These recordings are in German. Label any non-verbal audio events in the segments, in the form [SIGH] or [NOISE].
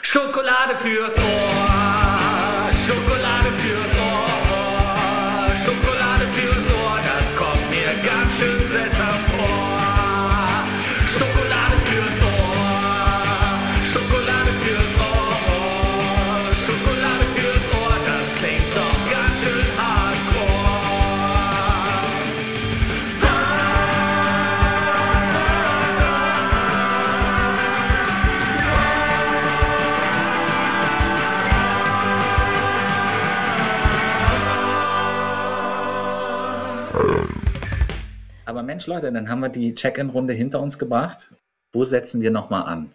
Schokolade fürs Ohr, Aber Mensch, Leute, dann haben wir die Check-in-Runde hinter uns gebracht. Wo setzen wir nochmal an?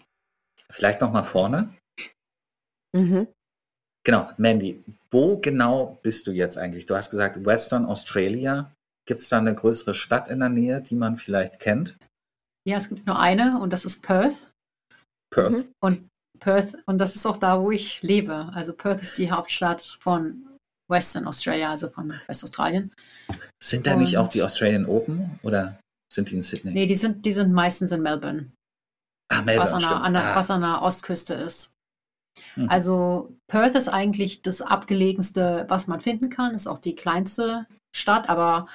Vielleicht nochmal vorne? Mhm. Genau, Mandy, wo genau bist du jetzt eigentlich? Du hast gesagt Western Australia. Gibt es da eine größere Stadt in der Nähe, die man vielleicht kennt? Ja, es gibt nur eine und das ist Perth. Perth. Mhm. Und Perth, und das ist auch da, wo ich lebe. Also Perth ist die Hauptstadt von Western Australia, also von Westaustralien. Sind da nicht auch Und- die Australian Open oder sind die in Sydney? Nee, die sind, die sind meistens in Melbourne, ah, Melbourne, was, an der, an der, ah. was an der Ostküste ist. Mhm. Also Perth ist eigentlich das abgelegenste, was man finden kann, ist auch die kleinste Stadt, aber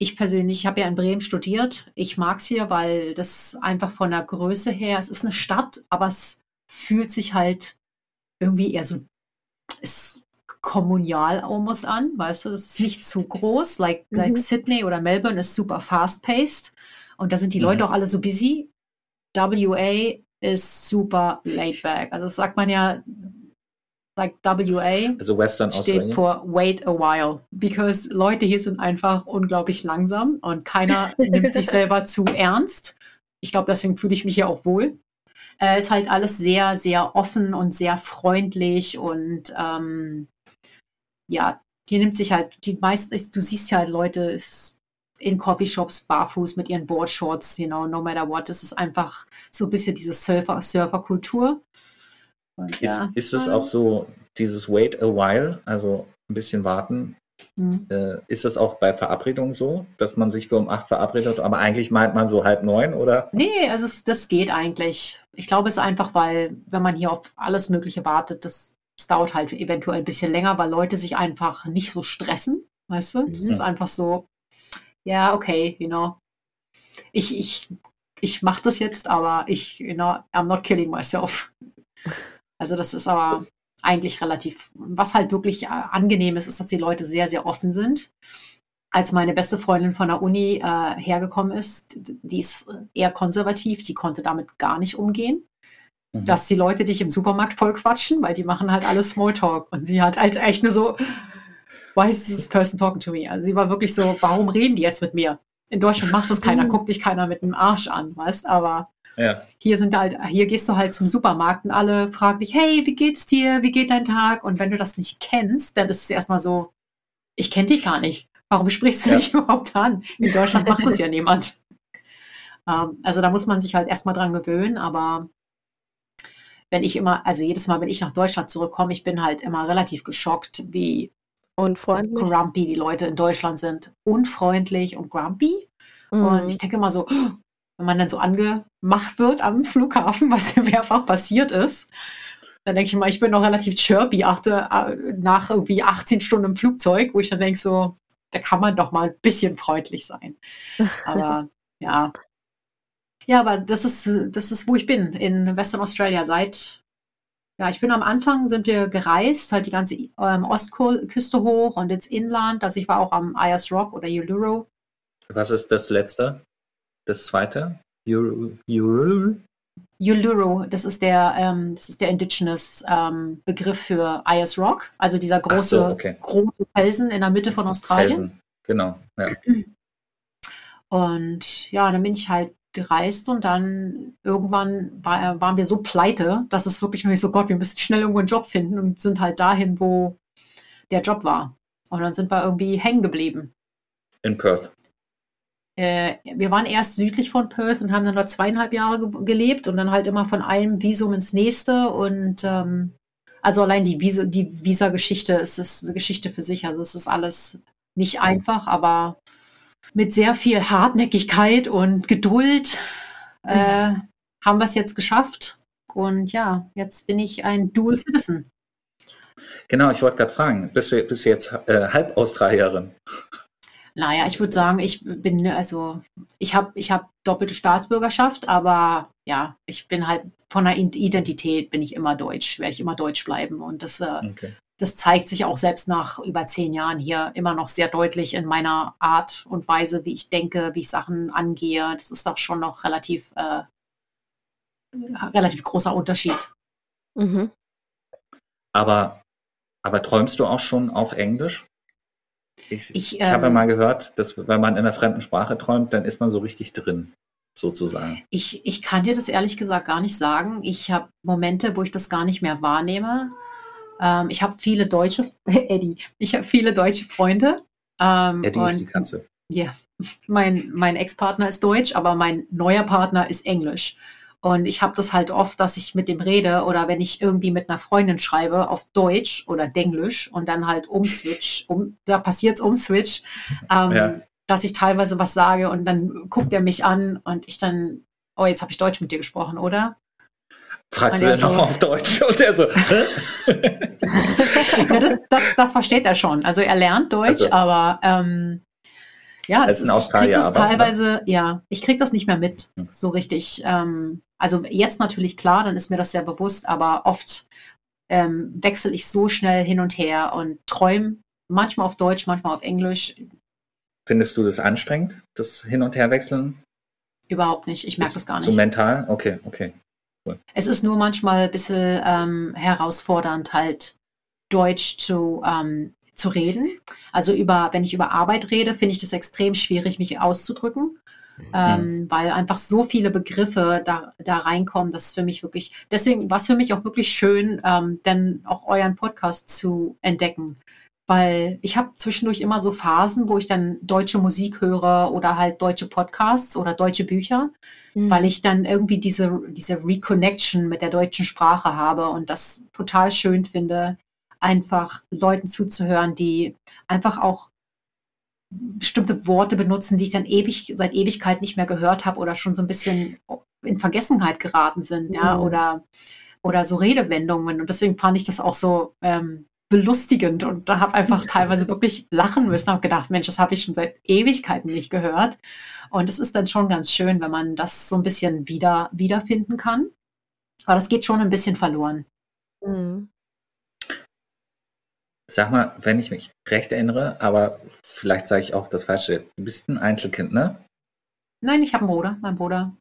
ich persönlich habe ja in Bremen studiert. Ich mag es hier, weil das einfach von der Größe her, es ist eine Stadt, aber es fühlt sich halt irgendwie eher so ist kommunal almost an, weißt du, es ist nicht zu groß, like, like Mhm. Sydney oder Melbourne ist super fast-paced und da sind die Mhm. Leute auch alle so busy. WA ist super laid back. Also das sagt man ja, like WA also Western steht für wait a while, because Leute hier sind einfach unglaublich langsam und keiner [LAUGHS] nimmt sich selber zu ernst. Ich glaube, deswegen fühle ich mich hier auch wohl. Äh, ist halt alles sehr, sehr offen und sehr freundlich und ähm, ja, hier nimmt sich halt, die meisten, ist, du siehst ja halt Leute in Coffeeshops barfuß mit ihren Boardshorts, you know, no matter what. Das ist einfach so ein bisschen diese Surfer, Surferkultur. Ist, ja, ist es auch so, dieses Wait a while, also ein bisschen warten, hm. äh, ist das auch bei Verabredungen so, dass man sich für um acht verabredet, aber eigentlich meint man so halb neun oder? Nee, also es, das geht eigentlich. Ich glaube, es ist einfach, weil, wenn man hier auf alles Mögliche wartet, das, das dauert halt eventuell ein bisschen länger, weil Leute sich einfach nicht so stressen, weißt du? Es Mhm. ist einfach so, ja, okay, you know. Ich, ich, ich mache das jetzt, aber ich, you know, I'm not killing myself. Also das ist aber eigentlich relativ, was halt wirklich äh, angenehm ist, ist, dass die Leute sehr, sehr offen sind als meine beste Freundin von der Uni äh, hergekommen ist, die ist eher konservativ, die konnte damit gar nicht umgehen, Mhm. dass die Leute dich im Supermarkt voll quatschen, weil die machen halt alles Smalltalk. Und sie hat halt echt nur so, why is this person talking to me? Also sie war wirklich so, warum reden die jetzt mit mir? In Deutschland macht das keiner, Mhm. guckt dich keiner mit dem Arsch an, weißt, aber Ja. hier sind halt, hier gehst du halt zum Supermarkt und alle fragen dich, hey, wie geht's dir? Wie geht dein Tag? Und wenn du das nicht kennst, dann ist es erstmal so, ich kenne dich gar nicht. Warum sprichst du Ja. mich [LAUGHS] überhaupt an? In Deutschland macht das ja niemand. Ähm, also da muss man sich halt erstmal dran gewöhnen, aber wenn ich immer, also jedes Mal, wenn ich nach Deutschland zurückkomme, ich bin halt immer relativ geschockt, wie Und freundlich. grumpy die Leute in Deutschland sind. Unfreundlich und grumpy. Und Mhm. ich denke immer so, wenn man dann so angemacht wird am Flughafen, [LAUGHS] was ja mehrfach passiert ist, dann denke ich immer, ich bin noch relativ chirpy achte, äh, nach irgendwie 18 Stunden im Flugzeug, wo ich dann denke so, da kann man doch mal ein bisschen freundlich sein. [LAUGHS] Aber ja. Ja, aber das ist, das ist, wo ich bin, in Western Australia. Seit, ja, ich bin am Anfang, sind wir gereist, halt die ganze ähm, Ostküste hoch und ins Inland. Also ich war auch am Ayers Rock oder Uluru. Was ist das letzte? Das zweite? Euro? Uluru, das ist der, ähm, das ist der Indigenous ähm, Begriff für Ayers Rock, also dieser große, so, okay. große Felsen in der Mitte von Australien. Felsen. Genau. Ja. Und ja, dann bin ich halt gereist und dann irgendwann war, waren wir so pleite, dass es wirklich nur so, Gott, wir müssen schnell irgendwo einen Job finden und sind halt dahin, wo der Job war. Und dann sind wir irgendwie hängen geblieben. In Perth. Äh, wir waren erst südlich von Perth und haben dann dort zweieinhalb Jahre ge gelebt und dann halt immer von einem Visum ins nächste. Und ähm, also allein die Visa, die Visa-Geschichte, es ist eine Geschichte für sich. Also es ist alles nicht einfach, aber mit sehr viel Hartnäckigkeit und Geduld äh, haben wir es jetzt geschafft. Und ja, jetzt bin ich ein Dual Citizen. Genau, ich wollte gerade fragen, bist du, bist du jetzt äh, Halb-Australierin? Naja, ich würde sagen, ich bin, also, ich habe ich hab doppelte Staatsbürgerschaft, aber ja, ich bin halt von der Identität bin ich immer deutsch, werde ich immer deutsch bleiben. Und das, äh, Okay. Das zeigt sich auch selbst nach über zehn Jahren hier immer noch sehr deutlich in meiner Art und Weise, wie ich denke, wie ich Sachen angehe. Das ist doch schon noch relativ, äh, relativ großer Unterschied. Mhm. Aber, aber träumst du auch schon auf Englisch? Ich, Ich, ich habe ähm, mal gehört, dass wenn man in einer fremden Sprache träumt, dann ist man so richtig drin, sozusagen. Ich, ich kann dir das ehrlich gesagt gar nicht sagen. Ich habe Momente, wo ich das gar nicht mehr wahrnehme. Ähm, ich habe viele deutsche, [LAUGHS] Eddie, ich habe viele deutsche Freunde. Ähm, Eddie ist die und Katze. ja, [LAUGHS] mein, mein Ex-Partner ist deutsch, aber mein neuer Partner ist englisch. Und ich habe das halt oft, dass ich mit dem rede oder wenn ich irgendwie mit einer Freundin schreibe auf Deutsch oder Denglisch und dann halt umswitch, um, da passiert es umswitch, [LAUGHS] ähm, Ja. dass ich teilweise was sage und dann guckt er mich an und ich dann, oh, jetzt habe ich Deutsch mit dir gesprochen, oder? Fragst Und du denn noch so- auf Deutsch? [LAUGHS] Und er so? [LAUGHS] Ja, das, das, das versteht er schon. Also er lernt Deutsch, Also. aber ähm, ja, das in ist, ich krieg Australien das aber, ne? teilweise, ja, ich krieg das nicht mehr mit, Hm. so richtig. Ähm, also jetzt natürlich klar, dann ist mir das sehr bewusst, aber oft ähm, wechsle ich so schnell hin und her und träume manchmal auf Deutsch, manchmal auf Englisch. Findest du das anstrengend, das Hin- und Herwechseln? Überhaupt nicht. Ich merke das gar So nicht. mental? Okay, okay. Es ist nur manchmal ein bisschen ähm, herausfordernd, halt Deutsch zu, ähm, zu reden. Also über, wenn ich über Arbeit rede, finde ich das extrem schwierig, mich auszudrücken, ähm, weil einfach so viele Begriffe da, da reinkommen. Das ist für mich wirklich, deswegen war es für mich auch wirklich schön, ähm, dann auch euren Podcast zu entdecken. Weil ich habe zwischendurch immer so Phasen, wo ich dann deutsche Musik höre oder halt deutsche Podcasts oder deutsche Bücher Mhm. weil ich dann irgendwie diese, diese Reconnection mit der deutschen Sprache habe und das total schön finde, einfach Leuten zuzuhören, die einfach auch bestimmte Worte benutzen, die ich dann ewig, seit Ewigkeit nicht mehr gehört habe oder schon so ein bisschen in Vergessenheit geraten sind, ja, Mhm. oder, oder so Redewendungen. Und deswegen fand ich das auch so ähm, belustigend und da habe einfach teilweise wirklich lachen müssen, habe gedacht, Mensch, das habe ich schon seit Ewigkeiten nicht gehört. Und es ist dann schon ganz schön, wenn man das so ein bisschen wieder wiederfinden kann. Aber das geht schon ein bisschen verloren. Mhm. Sag mal, wenn ich mich recht erinnere, aber vielleicht sage ich auch das Falsche. Du bist ein Einzelkind, ne? Nein, ich habe einen Bruder, mein Bruder.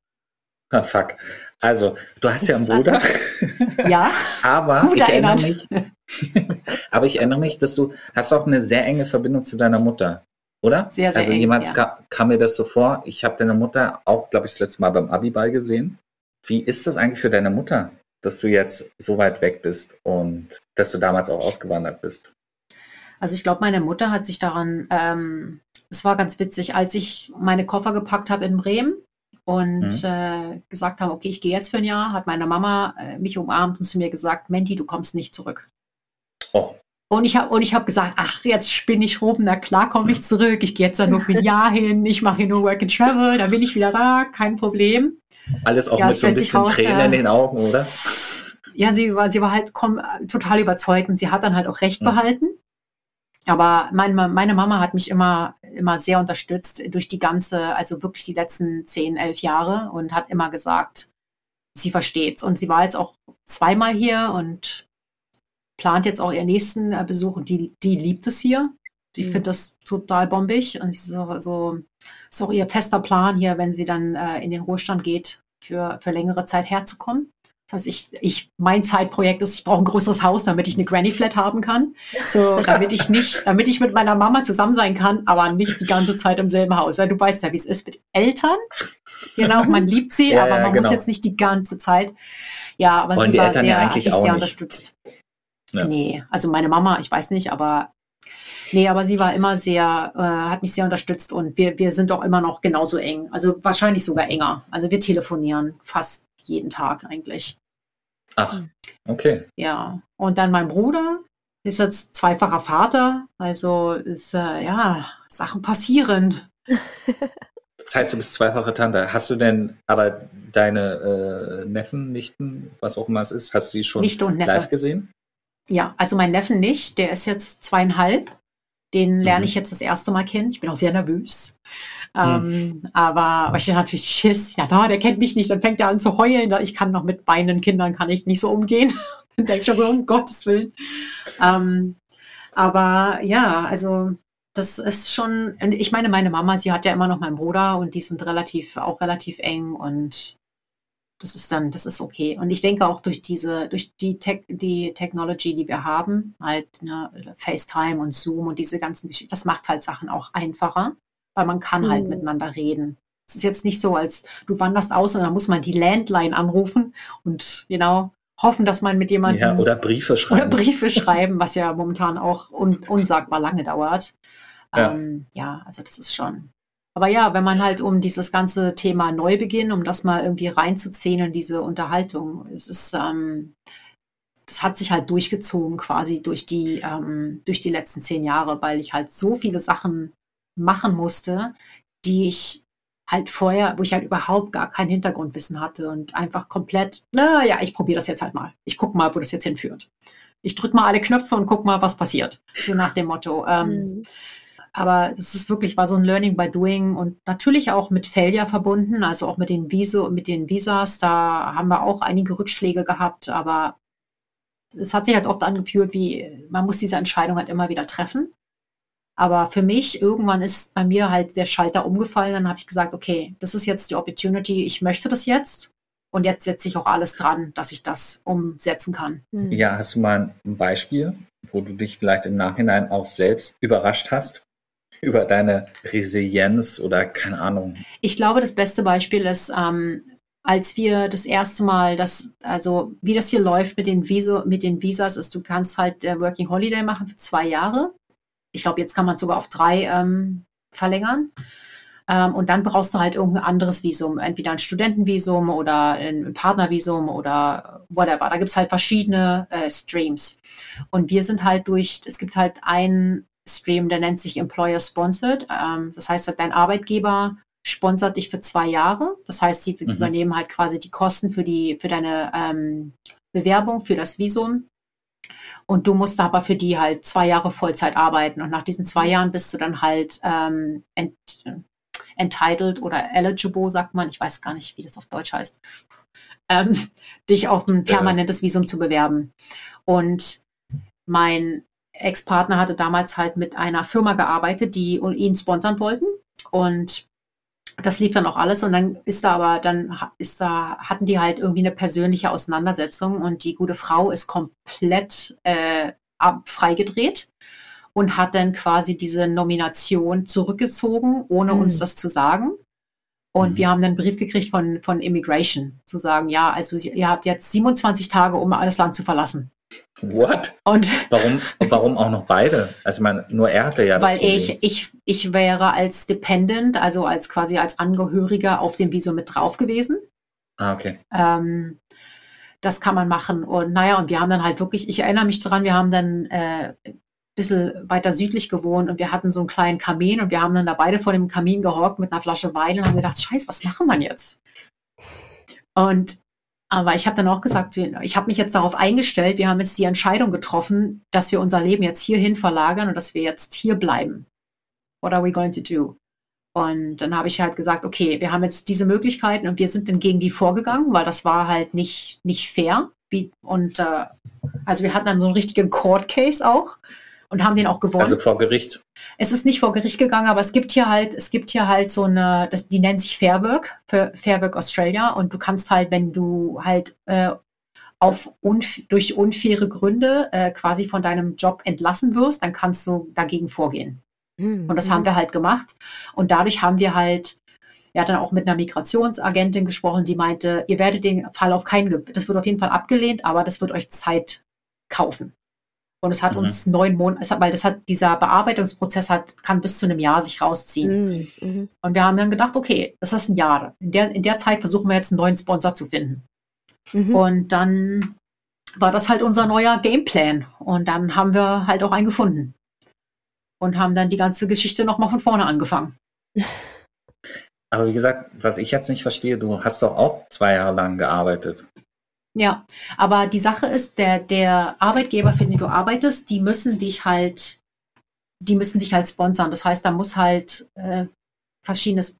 Ah, fuck. Also, du hast ja einen Bruder, [LAUGHS] Ja, aber gut ich erinnere erinnert. mich, aber ich erinnere mich, dass du hast auch eine sehr enge Verbindung zu deiner Mutter, oder? Sehr, sehr also eng, jemals ja. ka kam mir das so vor. Ich habe deine Mutter auch, glaube ich, das letzte Mal beim Abiball gesehen. Wie ist das eigentlich für deine Mutter, dass du jetzt so weit weg bist und dass du damals auch ausgewandert bist? Also ich glaube, meine Mutter hat sich daran, ähm, es war ganz witzig, als ich meine Koffer gepackt habe in Bremen und äh, gesagt habe, okay, ich gehe jetzt für ein Jahr, hat meine Mama äh, mich umarmt und zu mir gesagt, Menti, du kommst nicht zurück. Oh, Und ich habe habe gesagt, ach, jetzt spinne ich rum, na klar komme ich zurück. Ich gehe jetzt da nur für ein [LAUGHS] Jahr hin, ich mache hier nur Work and Travel, dann bin ich wieder da, kein Problem. alles auch Ja, mit so ein bisschen raus, Tränen äh, in den Augen, oder? Ja, sie war, sie war halt komm, total überzeugt und sie hat dann halt auch recht Mhm. behalten. Aber meine, meine Mama hat mich immer, immer sehr unterstützt durch die ganze, also wirklich die letzten zehn, elf Jahre und hat immer gesagt, sie versteht's. Und sie war jetzt auch zweimal hier und plant jetzt auch ihren nächsten äh, Besuch und die, die liebt es hier. Die Mhm. findet das total bombig und es ist auch, so, ist auch ihr fester Plan hier, wenn sie dann äh, in den Ruhestand geht, für, für längere Zeit herzukommen. Das heißt, ich, ich, mein Zeitprojekt ist, ich brauche ein größeres Haus, damit ich eine Granny Flat haben kann. So, damit ich nicht, damit ich mit meiner Mama zusammen sein kann, aber nicht die ganze Zeit im selben Haus. Ja, du weißt ja, wie es ist mit Eltern. Genau, man liebt sie, [LAUGHS] Ja, aber man genau. muss jetzt nicht die ganze Zeit. Ja, aber Wollen sie die war Eltern sehr, ja hat eigentlich mich auch sehr nicht. unterstützt. Ja. Nee, also meine Mama, ich weiß nicht, aber nee, aber sie war immer sehr, äh, hat mich sehr unterstützt und wir, wir sind auch immer noch genauso eng. Also wahrscheinlich sogar enger. Also wir telefonieren fast jeden Tag eigentlich. Ach, okay. Ja. Und dann mein Bruder ist jetzt zweifacher Vater. Also ist, äh, ja, Sachen passieren. [LAUGHS] das heißt, du bist zweifache Tante. Hast du denn aber deine äh, Neffen, Nichten, was auch immer es ist, hast du die schon live gesehen? Ja, also mein Neffen nicht, der ist jetzt zweieinhalb. Den lerne Mhm. ich jetzt das erste Mal kennen. Ich bin auch sehr nervös. Hm. Ähm, aber, aber ich hatte natürlich [LAUGHS] Schiss. Ja, da, der kennt mich nicht. Dann fängt er an zu heulen. Ich kann noch mit weinenden Kindern kann ich nicht so umgehen. [LAUGHS] Dann denke ich mir so, um Gottes Willen. Ähm, aber ja, also das ist schon, ich meine, meine Mama, sie hat ja immer noch meinen Bruder und die sind relativ, auch relativ eng und das ist dann, das ist okay. Und ich denke auch durch diese, durch die Tech, die Technology, die wir haben, halt ne, FaceTime und Zoom und diese ganzen Geschichten, das macht halt Sachen auch einfacher, weil man kann halt Mhm. miteinander reden. Es ist jetzt nicht so, als du wanderst aus und dann muss man die Landline anrufen und genau hoffen, dass man mit jemandem Ja, oder Briefe oder schreiben. Briefe [LAUGHS] schreiben, was ja momentan auch un unsagbar lange dauert. Ja. Ähm, ja, also das ist schon. Aber ja, wenn man halt um dieses ganze Thema Neubeginn, um das mal irgendwie reinzuziehen in diese Unterhaltung, es ist, ähm, das hat sich halt durchgezogen quasi durch die, ähm, durch die letzten zehn Jahre, weil ich halt so viele Sachen machen musste, die ich halt vorher, wo ich halt überhaupt gar kein Hintergrundwissen hatte und einfach komplett, naja, ich probiere das jetzt halt mal. Ich gucke mal, wo das jetzt hinführt. Ich drücke mal alle Knöpfe und guck mal, was passiert. So nach dem Motto. Ähm, Mhm. Aber das ist wirklich, war so ein Learning by Doing und natürlich auch mit Failure verbunden, also auch mit den Viso, mit den Visas, da haben wir auch einige Rückschläge gehabt, aber es hat sich halt oft angefühlt, wie man muss diese Entscheidung halt immer wieder treffen. Aber für mich, irgendwann ist bei mir halt der Schalter umgefallen. Dann habe ich gesagt, okay, das ist jetzt die Opportunity, ich möchte das jetzt. Und jetzt setze ich auch alles dran, dass ich das umsetzen kann. Mhm. Ja, hast du mal ein Beispiel, wo du dich vielleicht im Nachhinein auch selbst überrascht hast über deine Resilienz oder keine Ahnung? Ich glaube, das beste Beispiel ist, ähm, als wir das erste Mal, das, also wie das hier läuft mit den, Viso, mit den Visas, ist, du kannst halt äh, Working Holiday machen für zwei Jahre. Ich glaube, jetzt kann man es sogar auf drei ähm, verlängern. Ähm, und dann brauchst du halt irgendein anderes Visum, entweder ein Studentenvisum oder ein Partnervisum oder whatever. Da gibt es halt verschiedene äh, Streams. Und wir sind halt durch, es gibt halt einen Stream, der nennt sich Employer Sponsored. Ähm, das heißt, dein Arbeitgeber sponsert dich für zwei Jahre. Das heißt, sie Mhm. übernehmen halt quasi die Kosten für, die, für deine ähm, Bewerbung, für das Visum. Und du musst aber für die halt zwei Jahre Vollzeit arbeiten. Und nach diesen zwei Jahren bist du dann halt ähm, ent, entitled oder eligible, sagt man. Ich weiß gar nicht, wie das auf Deutsch heißt. Ähm, [LAUGHS] dich auf ein permanentes Visum zu bewerben. Und mein Ex-Partner hatte damals halt mit einer Firma gearbeitet, die ihn sponsern wollten. Und das lief dann auch alles und dann ist da aber, dann ist da, hatten die halt irgendwie eine persönliche Auseinandersetzung und die gute Frau ist komplett äh, ab, freigedreht und hat dann quasi diese Nomination zurückgezogen, ohne Mhm. uns das zu sagen. Und Mhm. wir haben dann einen Brief gekriegt von, von Immigration, zu sagen, ja, also ihr habt jetzt 27 Tage, um das Land zu verlassen. What? Und Warum, warum auch noch beide? Also ich meine, nur er hatte ja das weil Problem. ich, ich, ich wäre als Dependent, also als quasi als Angehöriger auf dem Visum mit drauf gewesen. Ah, okay. Ähm, das kann man machen. Und naja, und wir haben dann halt wirklich, ich erinnere mich daran, wir haben dann äh, ein bisschen weiter südlich gewohnt und wir hatten so einen kleinen Kamin und wir haben dann da beide vor dem Kamin gehockt mit einer Flasche Wein und haben gedacht, scheiße, was machen wir jetzt? Und aber ich habe dann auch gesagt, ich habe mich jetzt darauf eingestellt, wir haben jetzt die Entscheidung getroffen, dass wir unser Leben jetzt hierhin verlagern und dass wir jetzt hier bleiben. What are we going to do? Und dann habe ich halt gesagt, okay, wir haben jetzt diese Möglichkeiten und wir sind dann gegen die vorgegangen, weil das war halt nicht, nicht fair. Und äh, also wir hatten dann so einen richtigen Court Case auch und haben den auch gewonnen. Also vor Gericht. Es ist nicht vor Gericht gegangen, aber es gibt hier halt, es gibt hier halt so eine, das, die nennt sich Fair Work, für Fair Work Australia. Und du kannst halt, wenn du halt äh, auf unf durch unfaire Gründe äh, quasi von deinem Job entlassen wirst, dann kannst du dagegen vorgehen. Mhm. Und das haben wir halt gemacht. Und dadurch haben wir halt, er hat dann auch mit einer Migrationsagentin gesprochen, die meinte, ihr werdet den Fall auf keinen, das wird auf jeden Fall abgelehnt, aber das wird euch Zeit kaufen. Und es hat Mhm. uns neun Monate, weil das hat, dieser Bearbeitungsprozess hat, kann bis zu einem Jahr sich rausziehen. Mhm. Mhm. Und wir haben dann gedacht, okay, das ist ein Jahr. In der, in der Zeit versuchen wir jetzt einen neuen Sponsor zu finden. Mhm. Und dann war das halt unser neuer Gameplan. Und dann haben wir halt auch einen gefunden. Und haben dann die ganze Geschichte nochmal von vorne angefangen. Aber wie gesagt, was ich jetzt nicht verstehe, du hast doch auch zwei Jahre lang gearbeitet. Ja, aber die Sache ist, der, der Arbeitgeber, für den du arbeitest, die müssen dich halt, die müssen dich halt sponsern. Das heißt, da muss halt äh, verschiedenes,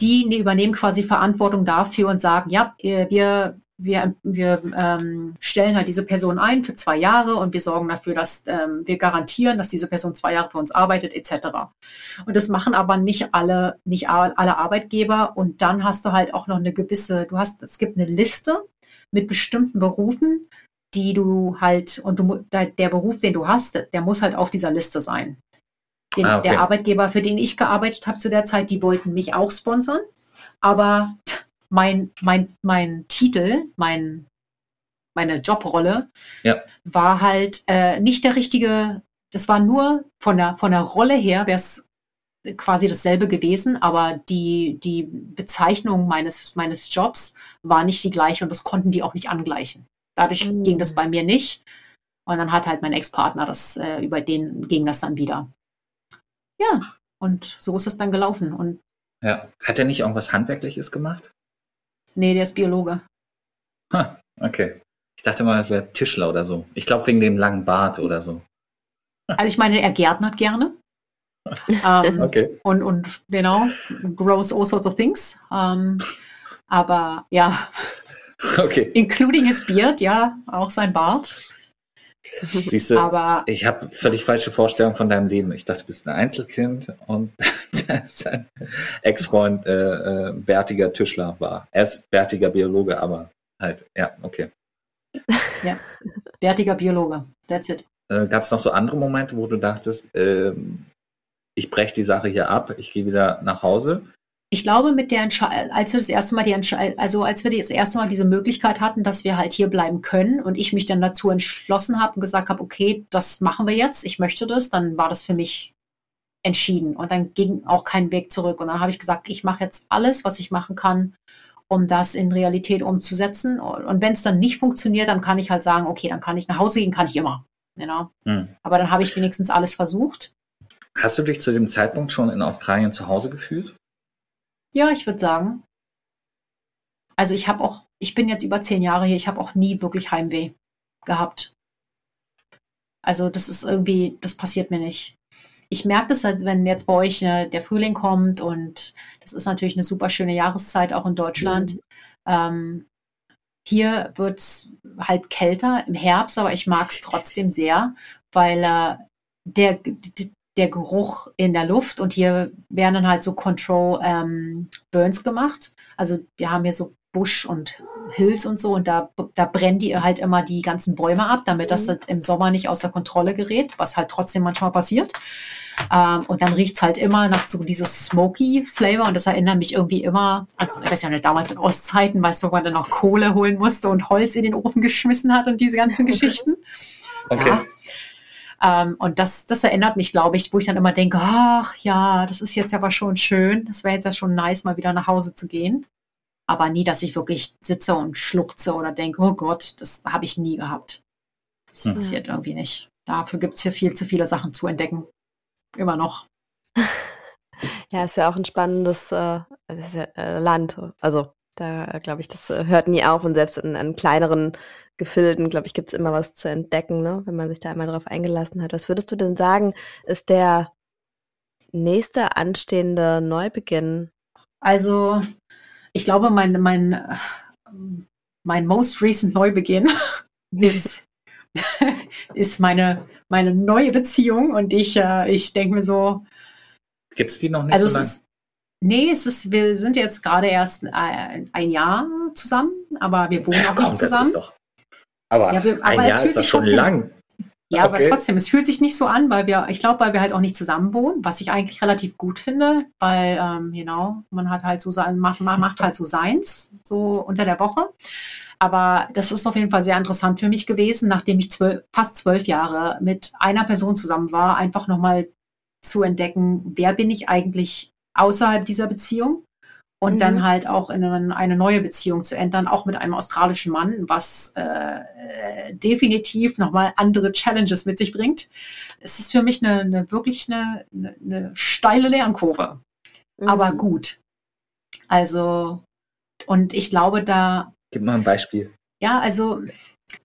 die ne- übernehmen quasi Verantwortung dafür und sagen, ja, äh, wir, wir, wir ähm, stellen halt diese Person ein für zwei Jahre und wir sorgen dafür, dass ähm, wir garantieren, dass diese Person zwei Jahre für uns arbeitet, etc. Und das machen aber nicht alle, nicht alle Arbeitgeber. Und dann hast du halt auch noch eine gewisse, du hast, es gibt eine Liste mit bestimmten Berufen, die du halt, und du, der Beruf, den du hast, der muss halt auf dieser Liste sein. Den, Ah, okay. Der Arbeitgeber, für den ich gearbeitet habe zu der Zeit, die wollten mich auch sponsern. Aber mein, mein, mein Titel, mein, meine Jobrolle Ja. war halt äh, nicht der richtige, das war nur von der, von der Rolle her, wäre es quasi dasselbe gewesen, aber die, die Bezeichnung meines, meines Jobs war nicht die gleiche und das konnten die auch nicht angleichen. Dadurch Mm. ging das bei mir nicht. Und dann hat halt mein Ex-Partner das, äh, über den ging das dann wieder. Ja, und so ist es dann gelaufen. Und Ja. Hat er nicht irgendwas Handwerkliches gemacht? nee, der ist Biologe. Ha, okay. Ich dachte mal, er wäre Tischler oder so. Ich glaube wegen dem langen Bart oder so. Also ich meine, er gärtnert gerne. Ähm, Okay. und, und genau, grows all sorts of things. Ähm, aber ja, Okay. including his beard, ja, auch sein Bart. Siehst du, Aber ich habe völlig falsche Vorstellungen von deinem Leben. Ich dachte, du bist ein Einzelkind und [LAUGHS] sein Ex-Freund äh, äh, bärtiger Tischler war. Er ist bärtiger Biologe, aber halt, ja, okay. [LAUGHS] bärtiger Biologe, that's it. Äh, Gab es noch so andere Momente, wo du dachtest, ähm, ich breche die Sache hier ab, ich gehe wieder nach Hause? Ich glaube, mit der Entscheidung, als wir das erste Mal die Entscheidung, also als wir das erste Mal diese Möglichkeit hatten, dass wir halt hier bleiben können und ich mich dann dazu entschlossen habe und gesagt habe, okay, das machen wir jetzt, ich möchte das, dann war das für mich entschieden und dann ging auch kein Weg zurück und dann habe ich gesagt, ich mache jetzt alles, was ich machen kann, um das in Realität umzusetzen und wenn es dann nicht funktioniert, dann kann ich halt sagen, okay, dann kann ich nach Hause gehen, kann ich immer, genau. Hm. Aber dann habe ich wenigstens alles versucht. Hast du dich zu dem Zeitpunkt schon in Australien zu Hause gefühlt? Ja, ich würde sagen. Also ich habe auch, ich bin jetzt über zehn Jahre hier, ich habe auch nie wirklich Heimweh gehabt. Also das ist irgendwie, das passiert mir nicht. Ich merke das halt, wenn jetzt bei euch ne, der Frühling kommt und das ist natürlich eine super schöne Jahreszeit auch in Deutschland. Ähm, hier wird es halt kälter im Herbst, aber ich mag es trotzdem sehr, weil äh, der, der Geruch in der Luft und hier werden dann halt so Control ähm, Burns gemacht. Also wir haben hier so Busch und Hills und so und da, da brennen die halt immer die ganzen Bäume ab, damit das Mhm. im Sommer nicht außer Kontrolle gerät, was halt trotzdem manchmal passiert. Ähm, und dann riecht es halt immer nach so dieses smoky Flavor und das erinnert mich irgendwie immer, also, ich weiß ja nicht, damals in Ostzeiten, weißt du, wo man dann noch Kohle holen musste und Holz in den Ofen geschmissen hat und diese ganzen [LAUGHS] Geschichten. Okay. Ja. Ähm, und das, das erinnert mich, glaube ich, wo ich dann immer denke, ach ja, das ist jetzt aber schon schön. Das wäre jetzt ja schon nice, mal wieder nach Hause zu gehen. Aber nie, dass ich wirklich sitze und schluchze oder denke, oh Gott, das habe ich nie gehabt. Das Hm. passiert irgendwie nicht. Dafür gibt es hier viel zu viele Sachen zu entdecken. Immer noch. [LAUGHS] Ja, ist ja auch ein spannendes äh, ja, äh, Land. Also da äh, glaube ich, das äh, hört nie auf und selbst in, in kleineren Gefilden, glaube ich, gibt es immer was zu entdecken, ne? wenn man sich da einmal drauf eingelassen hat. Was würdest du denn sagen, ist der nächste anstehende Neubeginn? Also, ich glaube, mein, mein, mein most recent Neubeginn [LAUGHS] ist, [LAUGHS] ist meine, meine neue Beziehung und ich, äh, ich denke mir so, Gibt es die noch nicht also so lange? ist, nee, es ist, wir sind jetzt gerade erst äh, ein Jahr zusammen, aber wir wohnen auch Komm, nicht das zusammen. ist doch. Aber, Ja, wir- ein aber es Jahr fühlt ist das sich schon trotzdem- lang. Ja, Okay. aber trotzdem, es fühlt sich nicht so an, weil wir, ich glaube, weil wir halt auch nicht zusammen wohnen, was ich eigentlich relativ gut finde, weil, ähm, know, man hat halt so sein, macht, macht halt so seins, so unter der Woche. Aber das ist auf jeden Fall sehr interessant für mich gewesen, nachdem ich zwölf, fast zwölf Jahre mit einer Person zusammen war, einfach nochmal zu entdecken, wer bin ich eigentlich außerhalb dieser Beziehung und Mhm. dann halt auch in eine, neue Beziehung zu ändern, auch mit einem australischen Mann, was äh, definitiv nochmal andere Challenges mit sich bringt. Es ist für mich eine, eine wirklich eine, eine, eine steile Lernkurve, aber Mhm. gut. Also, und ich glaube, da, Gib mal ein Beispiel. ja, also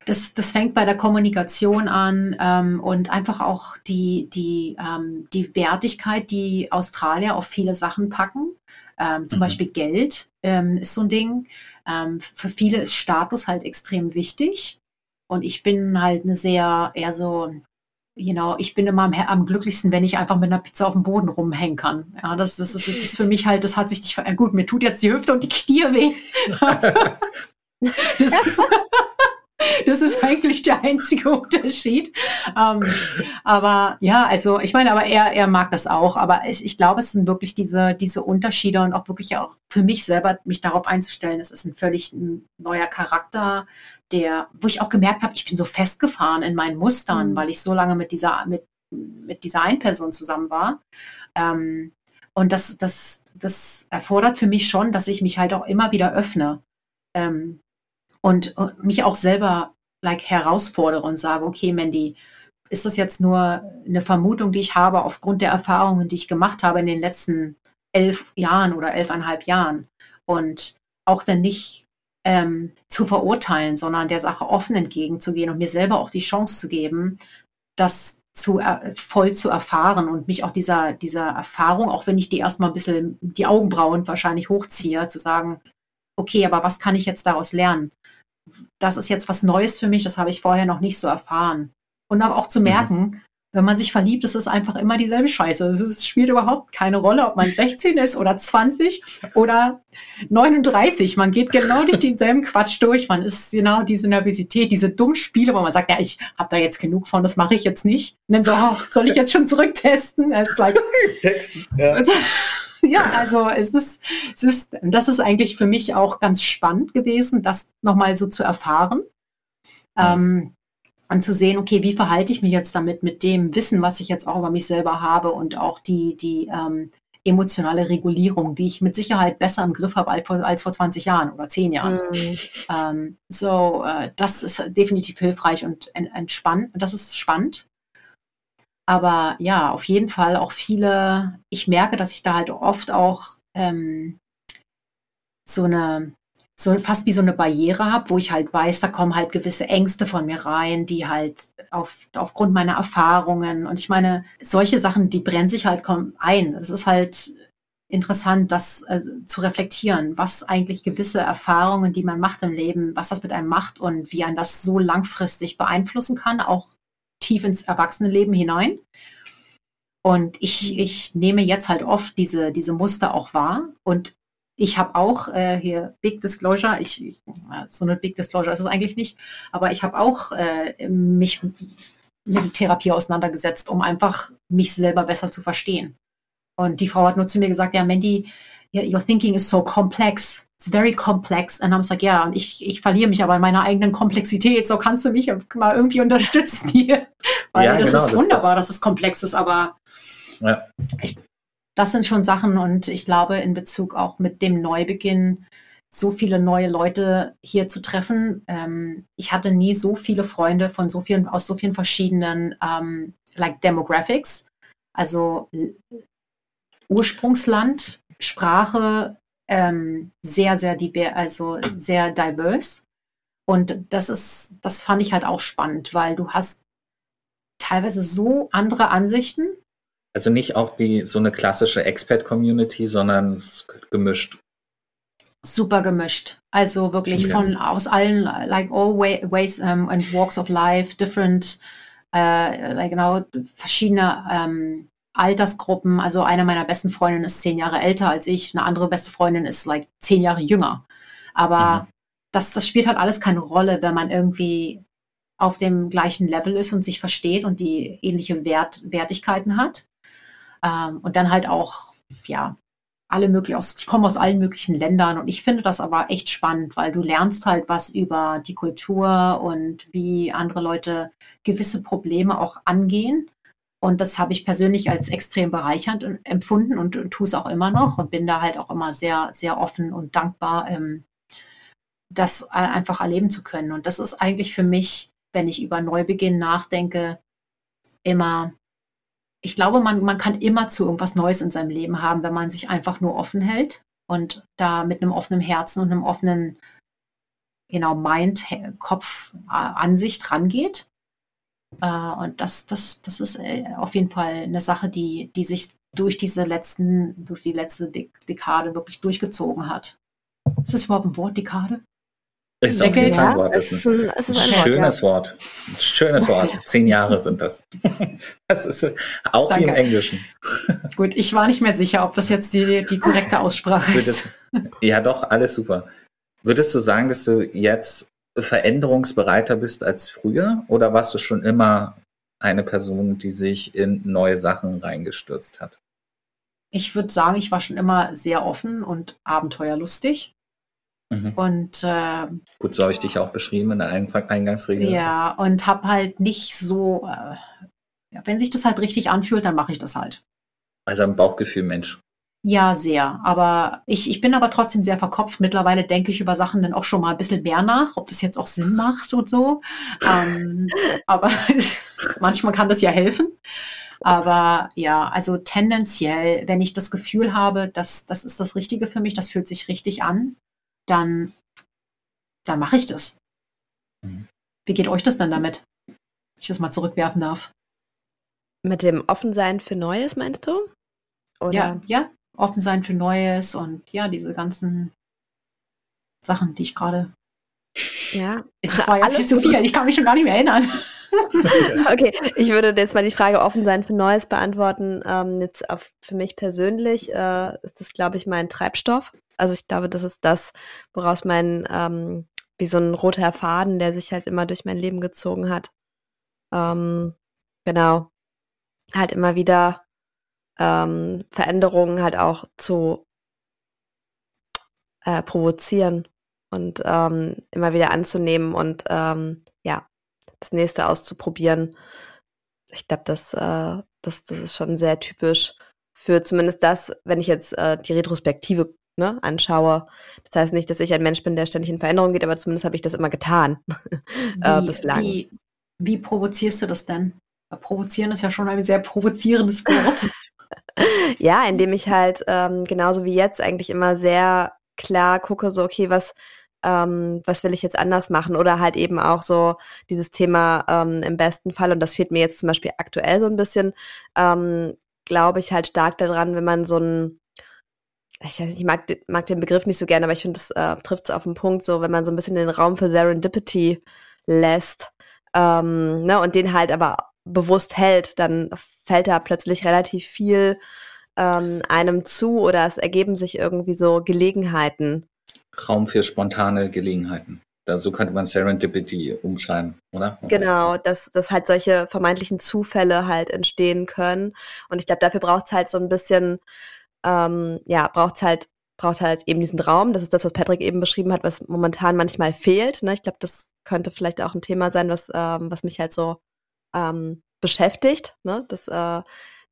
das, das fängt bei der Kommunikation an ähm, und einfach auch die, die, ähm, die Wertigkeit, die Australier auf viele Sachen packen. Ähm, zum Mhm. Beispiel Geld ähm, ist so ein Ding. Ähm, für viele ist Status halt extrem wichtig. Und ich bin halt eine sehr, eher so, you know, ich bin immer am, am glücklichsten, wenn ich einfach mit einer Pizza auf dem Boden rumhängen kann. Ja, das, das, ist, das ist für mich halt, das hat sich nicht ver- Gut, mir tut jetzt die Hüfte und die Knie weh. [LAUGHS] [LAUGHS] Das ist, [LAUGHS] das ist eigentlich der einzige Unterschied. Ähm, aber ja, also ich meine, aber er, er mag das auch. Aber ich, ich glaube, es sind wirklich diese, diese Unterschiede und auch wirklich auch für mich selber, mich darauf einzustellen, es ist ein völlig neuer Charakter, der, wo ich auch gemerkt habe, ich bin so festgefahren in meinen Mustern, Mhm. weil ich so lange mit dieser, mit, mit dieser einen Person zusammen war. Ähm, und das, das, das erfordert für mich schon, dass ich mich halt auch immer wieder öffne. Ähm, und, und mich auch selber like herausfordere und sage, okay, Mandy, ist das jetzt nur eine Vermutung, die ich habe aufgrund der Erfahrungen, die ich gemacht habe in den letzten elf Jahren oder elfeinhalb Jahren und auch dann nicht ähm, zu verurteilen, sondern der Sache offen entgegenzugehen und mir selber auch die Chance zu geben, das zu voll zu erfahren und mich auch dieser, dieser Erfahrung, auch wenn ich die erstmal ein bisschen die Augenbrauen wahrscheinlich hochziehe, zu sagen, okay, aber was kann ich jetzt daraus lernen? Das ist jetzt was Neues für mich, das habe ich vorher noch nicht so erfahren. Und aber auch zu merken, wenn man sich verliebt, ist es einfach immer dieselbe Scheiße. Es ist- spielt überhaupt keine Rolle, ob man 16 ist oder 20 oder 39. Man geht genau durch denselben Quatsch durch. Man ist genau diese Nervosität, diese dummen Spiele, wo man sagt, ja, ich habe da jetzt genug von, das mache ich jetzt nicht. Und dann so, oh, soll ich jetzt schon zurücktesten? Es ist like, [LAUGHS] Ja. [LAUGHS] ja, also es ist, es ist, das ist eigentlich für mich auch ganz spannend gewesen, das nochmal so zu erfahren. Ähm, und zu sehen, okay, wie verhalte ich mich jetzt damit, mit dem Wissen, was ich jetzt auch über mich selber habe und auch die, die ähm, emotionale Regulierung, die ich mit Sicherheit besser im Griff habe als vor, als vor 20 Jahren oder 10 Jahren. Mhm. Ähm, so, äh, das ist definitiv hilfreich und en entspannt. Das ist spannend. Aber ja, auf jeden Fall auch viele, ich merke, dass ich da halt oft auch ähm, so eine, so fast wie so eine Barriere habe, wo ich halt weiß, da kommen halt gewisse Ängste von mir rein, die halt auf, aufgrund meiner Erfahrungen und ich meine, solche Sachen, die brennen sich halt ein. Es ist halt interessant, das äh, zu reflektieren, was eigentlich gewisse Erfahrungen, die man macht im Leben, was das mit einem macht und wie einen das so langfristig beeinflussen kann, auch tief ins Erwachsenenleben hinein. Und ich, ich nehme jetzt halt oft diese, diese Muster auch wahr. Und ich habe auch äh, hier Big Disclosure, ich, so eine Big Disclosure ist es eigentlich nicht, aber ich habe auch äh, mich mit Therapie auseinandergesetzt, um einfach mich selber besser zu verstehen. Und die Frau hat nur zu mir gesagt, ja, Mandy, your thinking is so complex. It's very complex. Und dann ich gesagt, ja, und ich, ich verliere mich aber in meiner eigenen Komplexität. So kannst du mich mal irgendwie unterstützen hier. [LAUGHS] Weil Ja, das genau, ist das- wunderbar, dass es komplex ist, aber Ja. das sind schon Sachen und ich glaube, in Bezug auch mit dem Neubeginn, so viele neue Leute hier zu treffen. Ähm, ich hatte nie so viele Freunde von so vielen, aus so vielen verschiedenen ähm, like Demographics, also Ursprungsland, Sprache, ähm, sehr, sehr diver, also sehr diverse. Und das ist, das fand ich halt auch spannend, weil du hast teilweise so andere Ansichten Also nicht auch die so eine klassische Expat-Community, sondern gemischt. super gemischt. Also wirklich Ja. von aus allen, like all way, ways um, and walks of life, different, äh, like genau, verschiedene ähm, Altersgruppen. Also eine meiner besten Freundinnen ist zehn Jahre älter als ich, eine andere beste Freundin ist like zehn Jahre jünger. Aber Mhm. das, das spielt halt alles keine Rolle, wenn man irgendwie auf dem gleichen Level ist und sich versteht und die ähnliche Wert, Wertigkeiten hat. Ähm, und dann halt auch, ja, alle möglichen, aus, die kommen aus allen möglichen Ländern und ich finde das aber echt spannend, weil du lernst halt was über die Kultur und wie andere Leute gewisse Probleme auch angehen. Und das habe ich persönlich als extrem bereichernd äh, empfunden und, und tue es auch immer noch und bin da halt auch immer sehr, sehr offen und dankbar, ähm, das äh, einfach erleben zu können. Und das ist eigentlich für mich, wenn ich über Neubeginn nachdenke, immer ich glaube, man, man kann immer zu irgendwas Neues in seinem Leben haben, wenn man sich einfach nur offen hält und da mit einem offenen Herzen und einem offenen genau Mind, Kopf, äh, Ansicht rangeht. Äh, und das, das, das ist äh, auf jeden Fall eine Sache, die, die sich durch diese letzten, durch die letzte Dekade wirklich durchgezogen hat. Ist das überhaupt ein Wort, Dekade? Ist auf jeden Fall ein Wort. Es ist ein, es ist ein schönes Wort. Wort. Ein schönes [LAUGHS] Wort. Zehn Jahre sind das. Das ist äh, auch wie im Danke. Englischen. Gut, ich war nicht mehr sicher, ob das jetzt die, die korrekte Aussprache ist. Würdest, ja, doch, alles super. Würdest du sagen, dass du jetzt veränderungsbereiter bist als früher? Oder warst du schon immer eine Person, die sich in neue Sachen reingestürzt hat? Ich würde sagen, ich war schon immer sehr offen und abenteuerlustig. Mhm. Und äh, Gut, so habe ich dich auch beschrieben in der Eingangsregel. ja, und habe halt nicht so, äh, wenn sich das halt richtig anfühlt, dann mache ich das halt. Also ein Bauchgefühl, Mensch. Ja, sehr. Aber ich, ich bin aber trotzdem sehr verkopft. Mittlerweile denke ich über Sachen dann auch schon mal ein bisschen mehr nach, ob das jetzt auch Sinn macht und so. Ähm, [LAUGHS] aber [LAUGHS] manchmal kann das ja helfen. Aber ja, also tendenziell, wenn ich das Gefühl habe, dass das ist das Richtige für mich, das fühlt sich richtig an, dann, dann mache ich das. Mhm. Wie geht euch das denn damit? Wenn ich das mal zurückwerfen darf. Mit dem Offensein für Neues, meinst du? Oder? Ja, ja, offen sein für Neues und ja, diese ganzen Sachen, die ich gerade. Ja. Es war ja Alles viel zu viel, ich kann mich schon gar nicht mehr erinnern. [LAUGHS] Okay, ich würde jetzt mal die Frage offen sein für Neues beantworten. Ähm, jetzt auf, für mich persönlich äh, ist das, glaube ich, mein Treibstoff. Also ich glaube, das ist das, woraus mein, ähm, wie so ein roter Faden, der sich halt immer durch mein Leben gezogen hat. Ähm, genau. Halt immer wieder ähm, Veränderungen halt auch zu äh, provozieren und ähm, immer wieder anzunehmen und ähm, ja, das nächste auszuprobieren. Ich glaube, das, äh, das, das ist schon sehr typisch für zumindest das, wenn ich jetzt äh, die Retrospektive ne, anschaue. Das heißt nicht, dass ich ein Mensch bin, der ständig in Veränderung geht, aber zumindest habe ich das immer getan. [LAUGHS] äh, bislang. Wie, wie provozierst du das denn? Provozieren ist ja schon ein sehr provozierendes Wort. [LAUGHS] Ja, indem ich halt ähm, genauso wie jetzt eigentlich immer sehr klar gucke, so, okay, was, ähm, was will ich jetzt anders machen? Oder halt eben auch so dieses Thema ähm, im besten Fall, und das fehlt mir jetzt zum Beispiel aktuell so ein bisschen, ähm, glaube ich halt stark daran, wenn man so ein, ich weiß nicht, ich mag, mag den Begriff nicht so gerne, aber ich finde, das äh, trifft es auf den Punkt, so wenn man so ein bisschen den Raum für Serendipity lässt, ähm, ne, und den halt aber bewusst hält, dann fällt da plötzlich relativ viel ähm, einem zu oder es ergeben sich irgendwie so Gelegenheiten. Raum für spontane Gelegenheiten. Da, so könnte man Serendipity umschreiben, oder? Genau, dass, dass halt solche vermeintlichen Zufälle halt entstehen können. Und ich glaube, dafür braucht es halt so ein bisschen, ähm, ja, braucht es halt, braucht halt eben diesen Raum. Das ist das, was Patrick eben beschrieben hat, was momentan manchmal fehlt. Ne? Ich glaube, das könnte vielleicht auch ein Thema sein, was, ähm, was mich halt so ähm, beschäftigt, ne? dass, äh,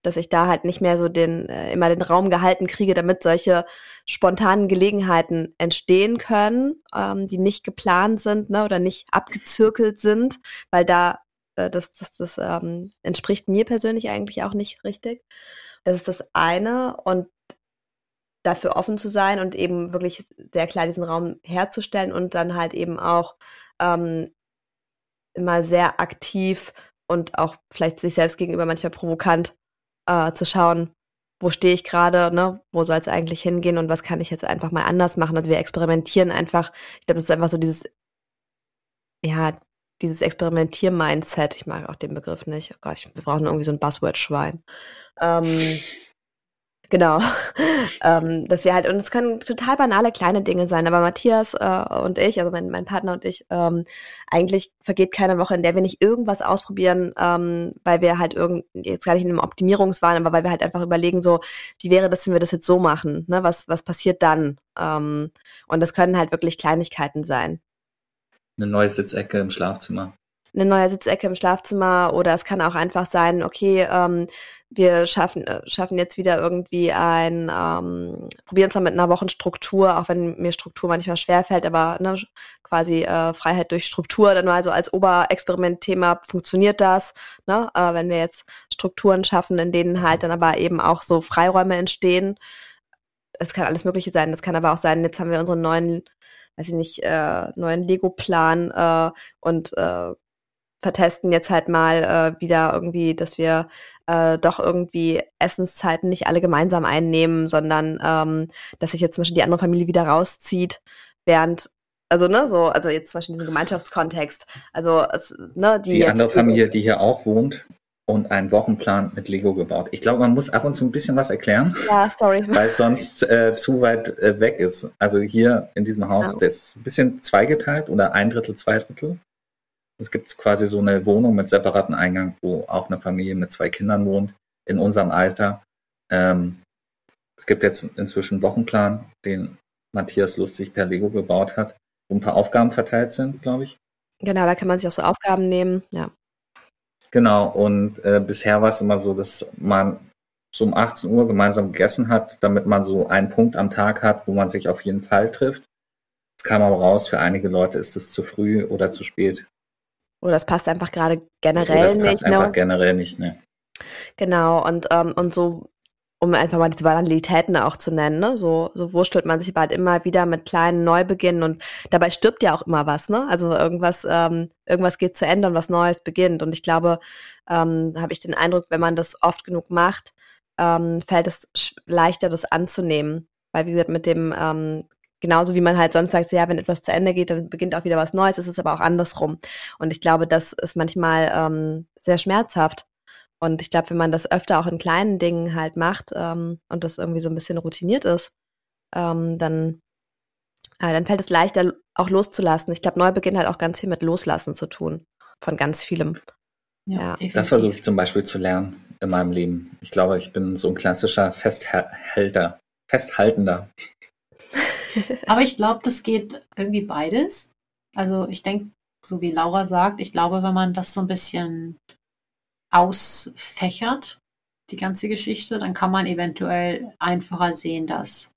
dass ich da halt nicht mehr so den, äh, immer den Raum gehalten kriege, damit solche spontanen Gelegenheiten entstehen können, ähm, die nicht geplant sind ne? oder nicht abgezirkelt sind, weil da äh, das, das, das ähm, entspricht mir persönlich eigentlich auch nicht richtig. Das ist das eine und dafür offen zu sein und eben wirklich sehr klar diesen Raum herzustellen und dann halt eben auch ähm, immer sehr aktiv und auch vielleicht sich selbst gegenüber manchmal provokant äh, zu schauen, wo stehe ich gerade, ne? wo soll es eigentlich hingehen und was kann ich jetzt einfach mal anders machen. Also wir experimentieren einfach, ich glaube, das ist einfach so dieses, ja, dieses Experimentier-Mindset. Ich mag auch den Begriff nicht. Oh Gott, wir brauchen irgendwie so ein Buzzword-Schwein. Ähm, Genau. [LAUGHS] ähm, dass wir halt, und es können total banale kleine Dinge sein, aber Matthias äh, und ich, also mein, mein Partner und ich, ähm, eigentlich vergeht keine Woche, in der wir nicht irgendwas ausprobieren, ähm, weil wir halt irgend, jetzt gar nicht in einem Optimierungswahn, aber weil wir halt einfach überlegen, so, wie wäre das, wenn wir das jetzt so machen? Ne? Was, was passiert dann? Ähm, und das können halt wirklich Kleinigkeiten sein. Eine neue Sitzecke im Schlafzimmer. Eine neue Sitzecke im Schlafzimmer oder es kann auch einfach sein, okay, ähm, wir schaffen, äh, schaffen jetzt wieder irgendwie ein, ähm, probieren es mal mit einer Wochenstruktur, auch wenn mir Struktur manchmal schwerfällt, aber ne, quasi äh, Freiheit durch Struktur, dann mal so als Oberexperiment-Thema funktioniert das, ne? äh, wenn wir jetzt Strukturen schaffen, in denen halt dann aber eben auch so Freiräume entstehen, es kann alles Mögliche sein. Das kann aber auch sein, jetzt haben wir unseren neuen, weiß ich nicht, äh, neuen Lego-Plan äh, und äh, vertesten jetzt halt mal äh, wieder irgendwie, dass wir äh, doch irgendwie Essenszeiten nicht alle gemeinsam einnehmen, sondern ähm, dass sich jetzt zum Beispiel die andere Familie wieder rauszieht, während also ne, so, also jetzt zum Beispiel in diesem Gemeinschaftskontext. Also ne, die, Die andere Familie, die hier auch wohnt und einen Wochenplan mit Lego gebaut. Ich glaube, man muss ab und zu ein bisschen was erklären, Ja, sorry. [LAUGHS] weil es sonst äh, zu weit äh, weg ist. Also hier in diesem Haus, Genau. das ist ein bisschen zweigeteilt oder ein Drittel, zwei Drittel. Es gibt quasi so eine Wohnung mit separaten Eingang, wo auch eine Familie mit zwei Kindern wohnt, in unserem Alter. Ähm, es gibt jetzt inzwischen einen Wochenplan, den Matthias lustig per Lego gebaut hat, wo ein paar Aufgaben verteilt sind, glaube ich. Genau, da kann man sich auch so Aufgaben nehmen. Ja. Genau, und äh, bisher war es immer so, dass man so um 18 Uhr gemeinsam gegessen hat, damit man so einen Punkt am Tag hat, wo man sich auf jeden Fall trifft. Es kam aber raus, für einige Leute ist es zu früh oder zu spät. Oder das passt einfach gerade Oder generell das passt nicht. einfach Ne? generell nicht, ne? Genau, und, ähm, und so, um einfach mal diese Banalitäten auch zu nennen, ne? So, so wurstelt man sich bald immer wieder mit kleinen Neubeginnen und dabei stirbt ja auch immer was, ne? Also irgendwas, ähm, irgendwas geht zu Ende und was Neues beginnt. Und ich glaube, ähm, habe ich den Eindruck, wenn man das oft genug macht, ähm, fällt es leichter, das anzunehmen. Weil, wie gesagt, mit dem, ähm, genauso wie man halt sonst sagt, ja, wenn etwas zu Ende geht, dann beginnt auch wieder was Neues, ist es aber auch andersrum. Und ich glaube, das ist manchmal ähm, sehr schmerzhaft. Und ich glaube, wenn man das öfter auch in kleinen Dingen halt macht ähm, und das irgendwie so ein bisschen routiniert ist, ähm, dann, äh, dann fällt es leichter, auch loszulassen. Ich glaube, Neubeginn hat auch ganz viel mit Loslassen zu tun. Von ganz vielem. Ja. Das definitiv. versuche ich zum Beispiel zu lernen in meinem Leben. Ich glaube, ich bin so ein klassischer Festhälter, Festhaltender. Aber ich glaube, das geht irgendwie beides. Also ich denke, so wie Laura sagt, ich glaube, wenn man das so ein bisschen ausfächert, die ganze Geschichte, dann kann man eventuell einfacher sehen, dass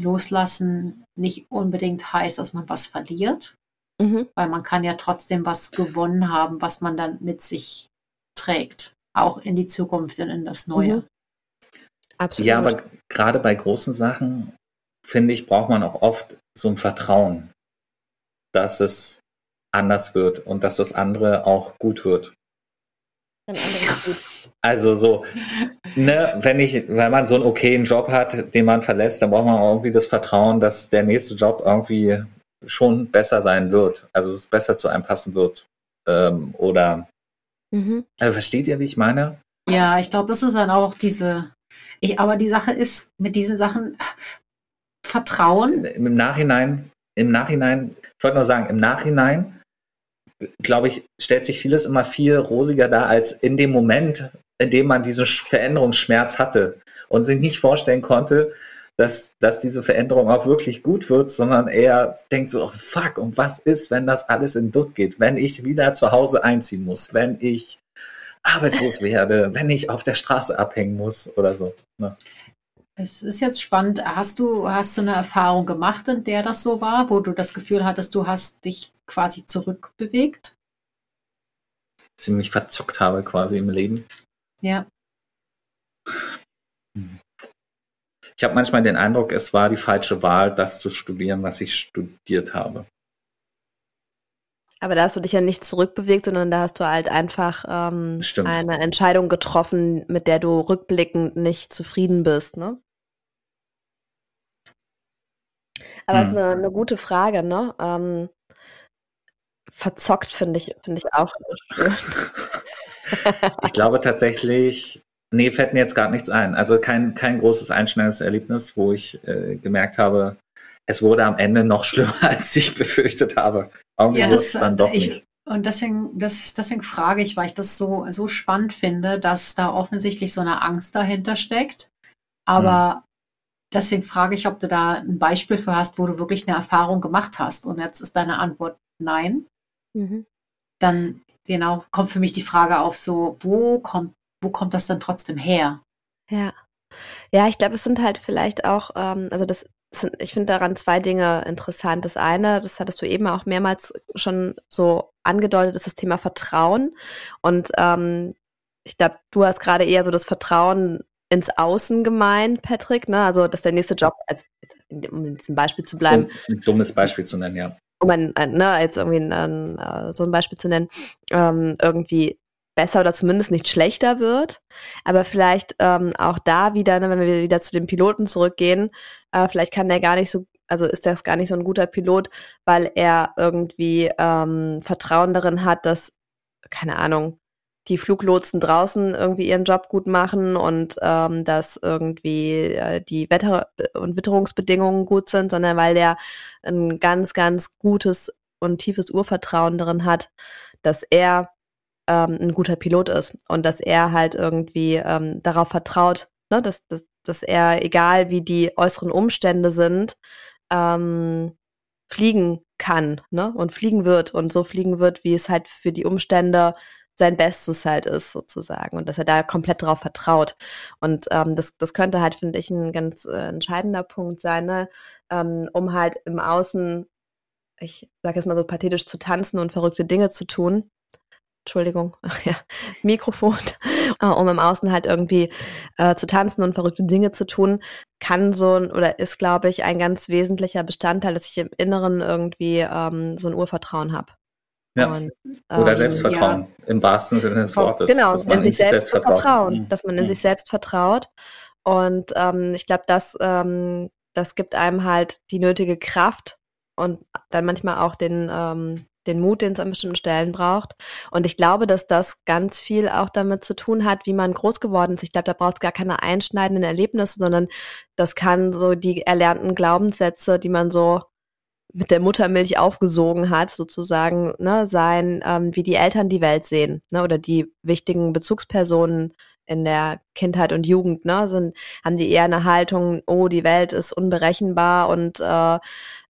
Loslassen nicht unbedingt heißt, dass man was verliert, Mhm. weil man kann ja trotzdem was gewonnen haben, was man dann mit sich trägt, auch in die Zukunft und in das Neue. Mhm. Absolut. Ja, aber gerade bei großen Sachen, finde ich, braucht man auch oft so ein Vertrauen, dass es anders wird und dass das andere auch gut wird. Also so, ne, wenn ich, wenn man so einen okayen Job hat, den man verlässt, dann braucht man auch irgendwie das Vertrauen, dass der nächste Job irgendwie schon besser sein wird. Also es besser zu einem passen wird. Ähm, oder Mhm. also versteht ihr, wie ich meine? Ja, ich glaube, das ist dann auch diese. Ich, aber die Sache ist, mit diesen Sachen Vertrauen. Im Nachhinein, im Nachhinein, ich wollte nur sagen, im Nachhinein, glaube ich, stellt sich vieles immer viel rosiger dar als in dem Moment, in dem man diesen Sch- Veränderungsschmerz hatte und sich nicht vorstellen konnte, dass, dass diese Veränderung auch wirklich gut wird, sondern eher denkt so, oh fuck, und was ist, wenn das alles in Dutt geht, wenn ich wieder zu Hause einziehen muss, wenn ich arbeitslos werde, wenn ich auf der Straße abhängen muss oder so. Ne? Es ist jetzt spannend. Hast du, hast du eine Erfahrung gemacht, in der das so war, wo du das Gefühl hattest, du hast dich quasi zurückbewegt? Ziemlich verzockt habe quasi im Leben. Ja. Ich habe manchmal den Eindruck, es war die falsche Wahl, das zu studieren, was ich studiert habe. Aber da hast du dich ja nicht zurückbewegt, sondern da hast du halt einfach ähm, eine Entscheidung getroffen, mit der du rückblickend nicht zufrieden bist, ne? Aber es Hm. ist eine, eine gute Frage, ne? Ähm, verzockt finde ich, finde ich auch schön. [LAUGHS] Ich glaube tatsächlich, nee, fällt mir jetzt gar nichts ein. Also kein, kein großes einschneidendes Erlebnis, wo ich äh, gemerkt habe, es wurde am Ende noch [LAUGHS] schlimmer, als ich befürchtet habe. Irgendwie Ja, das, es dann doch ich, nicht. Und deswegen, das, deswegen frage ich, weil ich das so, so spannend finde, dass da offensichtlich so eine Angst dahinter steckt. Aber deswegen frage ich, ob du da ein Beispiel für hast, wo du wirklich eine Erfahrung gemacht hast. Und jetzt ist deine Antwort nein. Mhm. Dann genau kommt für mich die Frage auf, so wo kommt, wo kommt das dann trotzdem her? Ja. Ja, ich glaube, es sind halt vielleicht auch, ähm, also das ich finde daran zwei Dinge interessant. Das eine, das hattest du eben auch mehrmals schon so angedeutet, ist das Thema Vertrauen. Und ähm, ich glaube, du hast gerade eher so das Vertrauen ins Außen gemeint, Patrick, ne? Also, dass der nächste Job, als, um in diesem Beispiel zu bleiben, Um ein dummes Beispiel zu nennen, ja. um ein, ein, ne, jetzt irgendwie ein, ein, äh, so ein Beispiel zu nennen, ähm, irgendwie besser oder zumindest nicht schlechter wird. Aber vielleicht ähm, auch da wieder, ne, wenn wir wieder zu den Piloten zurückgehen, äh, vielleicht kann der gar nicht so, also ist das gar nicht so ein guter Pilot, weil er irgendwie ähm, Vertrauen darin hat, dass, keine Ahnung, die Fluglotsen draußen irgendwie ihren Job gut machen und ähm, dass irgendwie äh, die Wetter- und Witterungsbedingungen gut sind, sondern weil der ein ganz, ganz gutes und tiefes Urvertrauen darin hat, dass er ähm, ein guter Pilot ist und dass er halt irgendwie ähm, darauf vertraut, ne, dass, dass, dass er, egal wie die äußeren Umstände sind, ähm, fliegen kann ne, und fliegen wird und so fliegen wird, wie es halt für die Umstände sein Bestes halt ist, sozusagen. Und dass er da komplett drauf vertraut. Und ähm, das, das könnte halt, finde ich, ein ganz äh, entscheidender Punkt sein, ne? ähm, um halt im Außen, ich sage jetzt mal so pathetisch, zu tanzen und verrückte Dinge zu tun. Entschuldigung, [LAUGHS] ach ja, Mikrofon, äh, um im Außen halt irgendwie äh, zu tanzen und verrückte Dinge zu tun, kann so ein, oder ist, glaube ich, ein ganz wesentlicher Bestandteil, dass ich im Inneren irgendwie ähm, so ein Urvertrauen habe. Ja. Und, Oder ähm, Selbstvertrauen, im wahrsten Sinne des Wortes. Genau, dass man in sich selbst vertraut. vertrauen, Mhm. dass man in Mhm. sich selbst vertraut. Und ähm, ich glaube, das, ähm, das gibt einem halt die nötige Kraft und dann manchmal auch den, ähm, den Mut, den es an bestimmten Stellen braucht. Und ich glaube, dass das ganz viel auch damit zu tun hat, wie man groß geworden ist. Ich glaube, da braucht es gar keine einschneidenden Erlebnisse, sondern das kann so die erlernten Glaubenssätze, die man so mit der Muttermilch aufgesogen hat, sozusagen, ne, sein, ähm, wie die Eltern die Welt sehen, ne, oder die wichtigen Bezugspersonen in der Kindheit und Jugend, ne, sind, haben die eher eine Haltung, oh, die Welt ist unberechenbar und äh,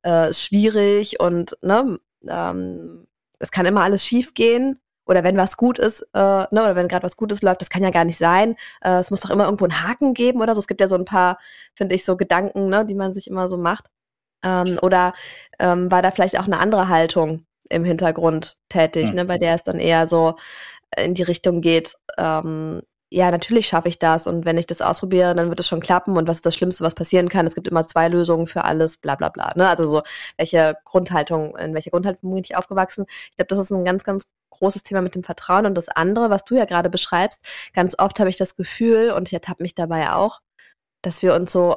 äh, schwierig und ne, ähm, es kann immer alles schief gehen. Oder wenn was gut ist, äh, ne, oder wenn gerade was Gutes läuft, das kann ja gar nicht sein. Äh, es muss doch immer irgendwo einen Haken geben oder so. Es gibt ja so ein paar, finde ich, so Gedanken, ne, die man sich immer so macht. Ähm, oder ähm, war da vielleicht auch eine andere Haltung im Hintergrund tätig, Hm. ne, bei der es dann eher so in die Richtung geht, ähm, ja, natürlich schaffe ich das und wenn ich das ausprobiere, dann wird es schon klappen und was ist das Schlimmste, was passieren kann? Es gibt immer zwei Lösungen für alles, bla bla bla. Ne? Also so, welche Grundhaltung, in welcher Grundhaltung bin ich aufgewachsen? Ich glaube, das ist ein ganz, ganz großes Thema mit dem Vertrauen und das andere, was du ja gerade beschreibst, ganz oft habe ich das Gefühl und ich ertappe mich dabei auch, dass wir uns so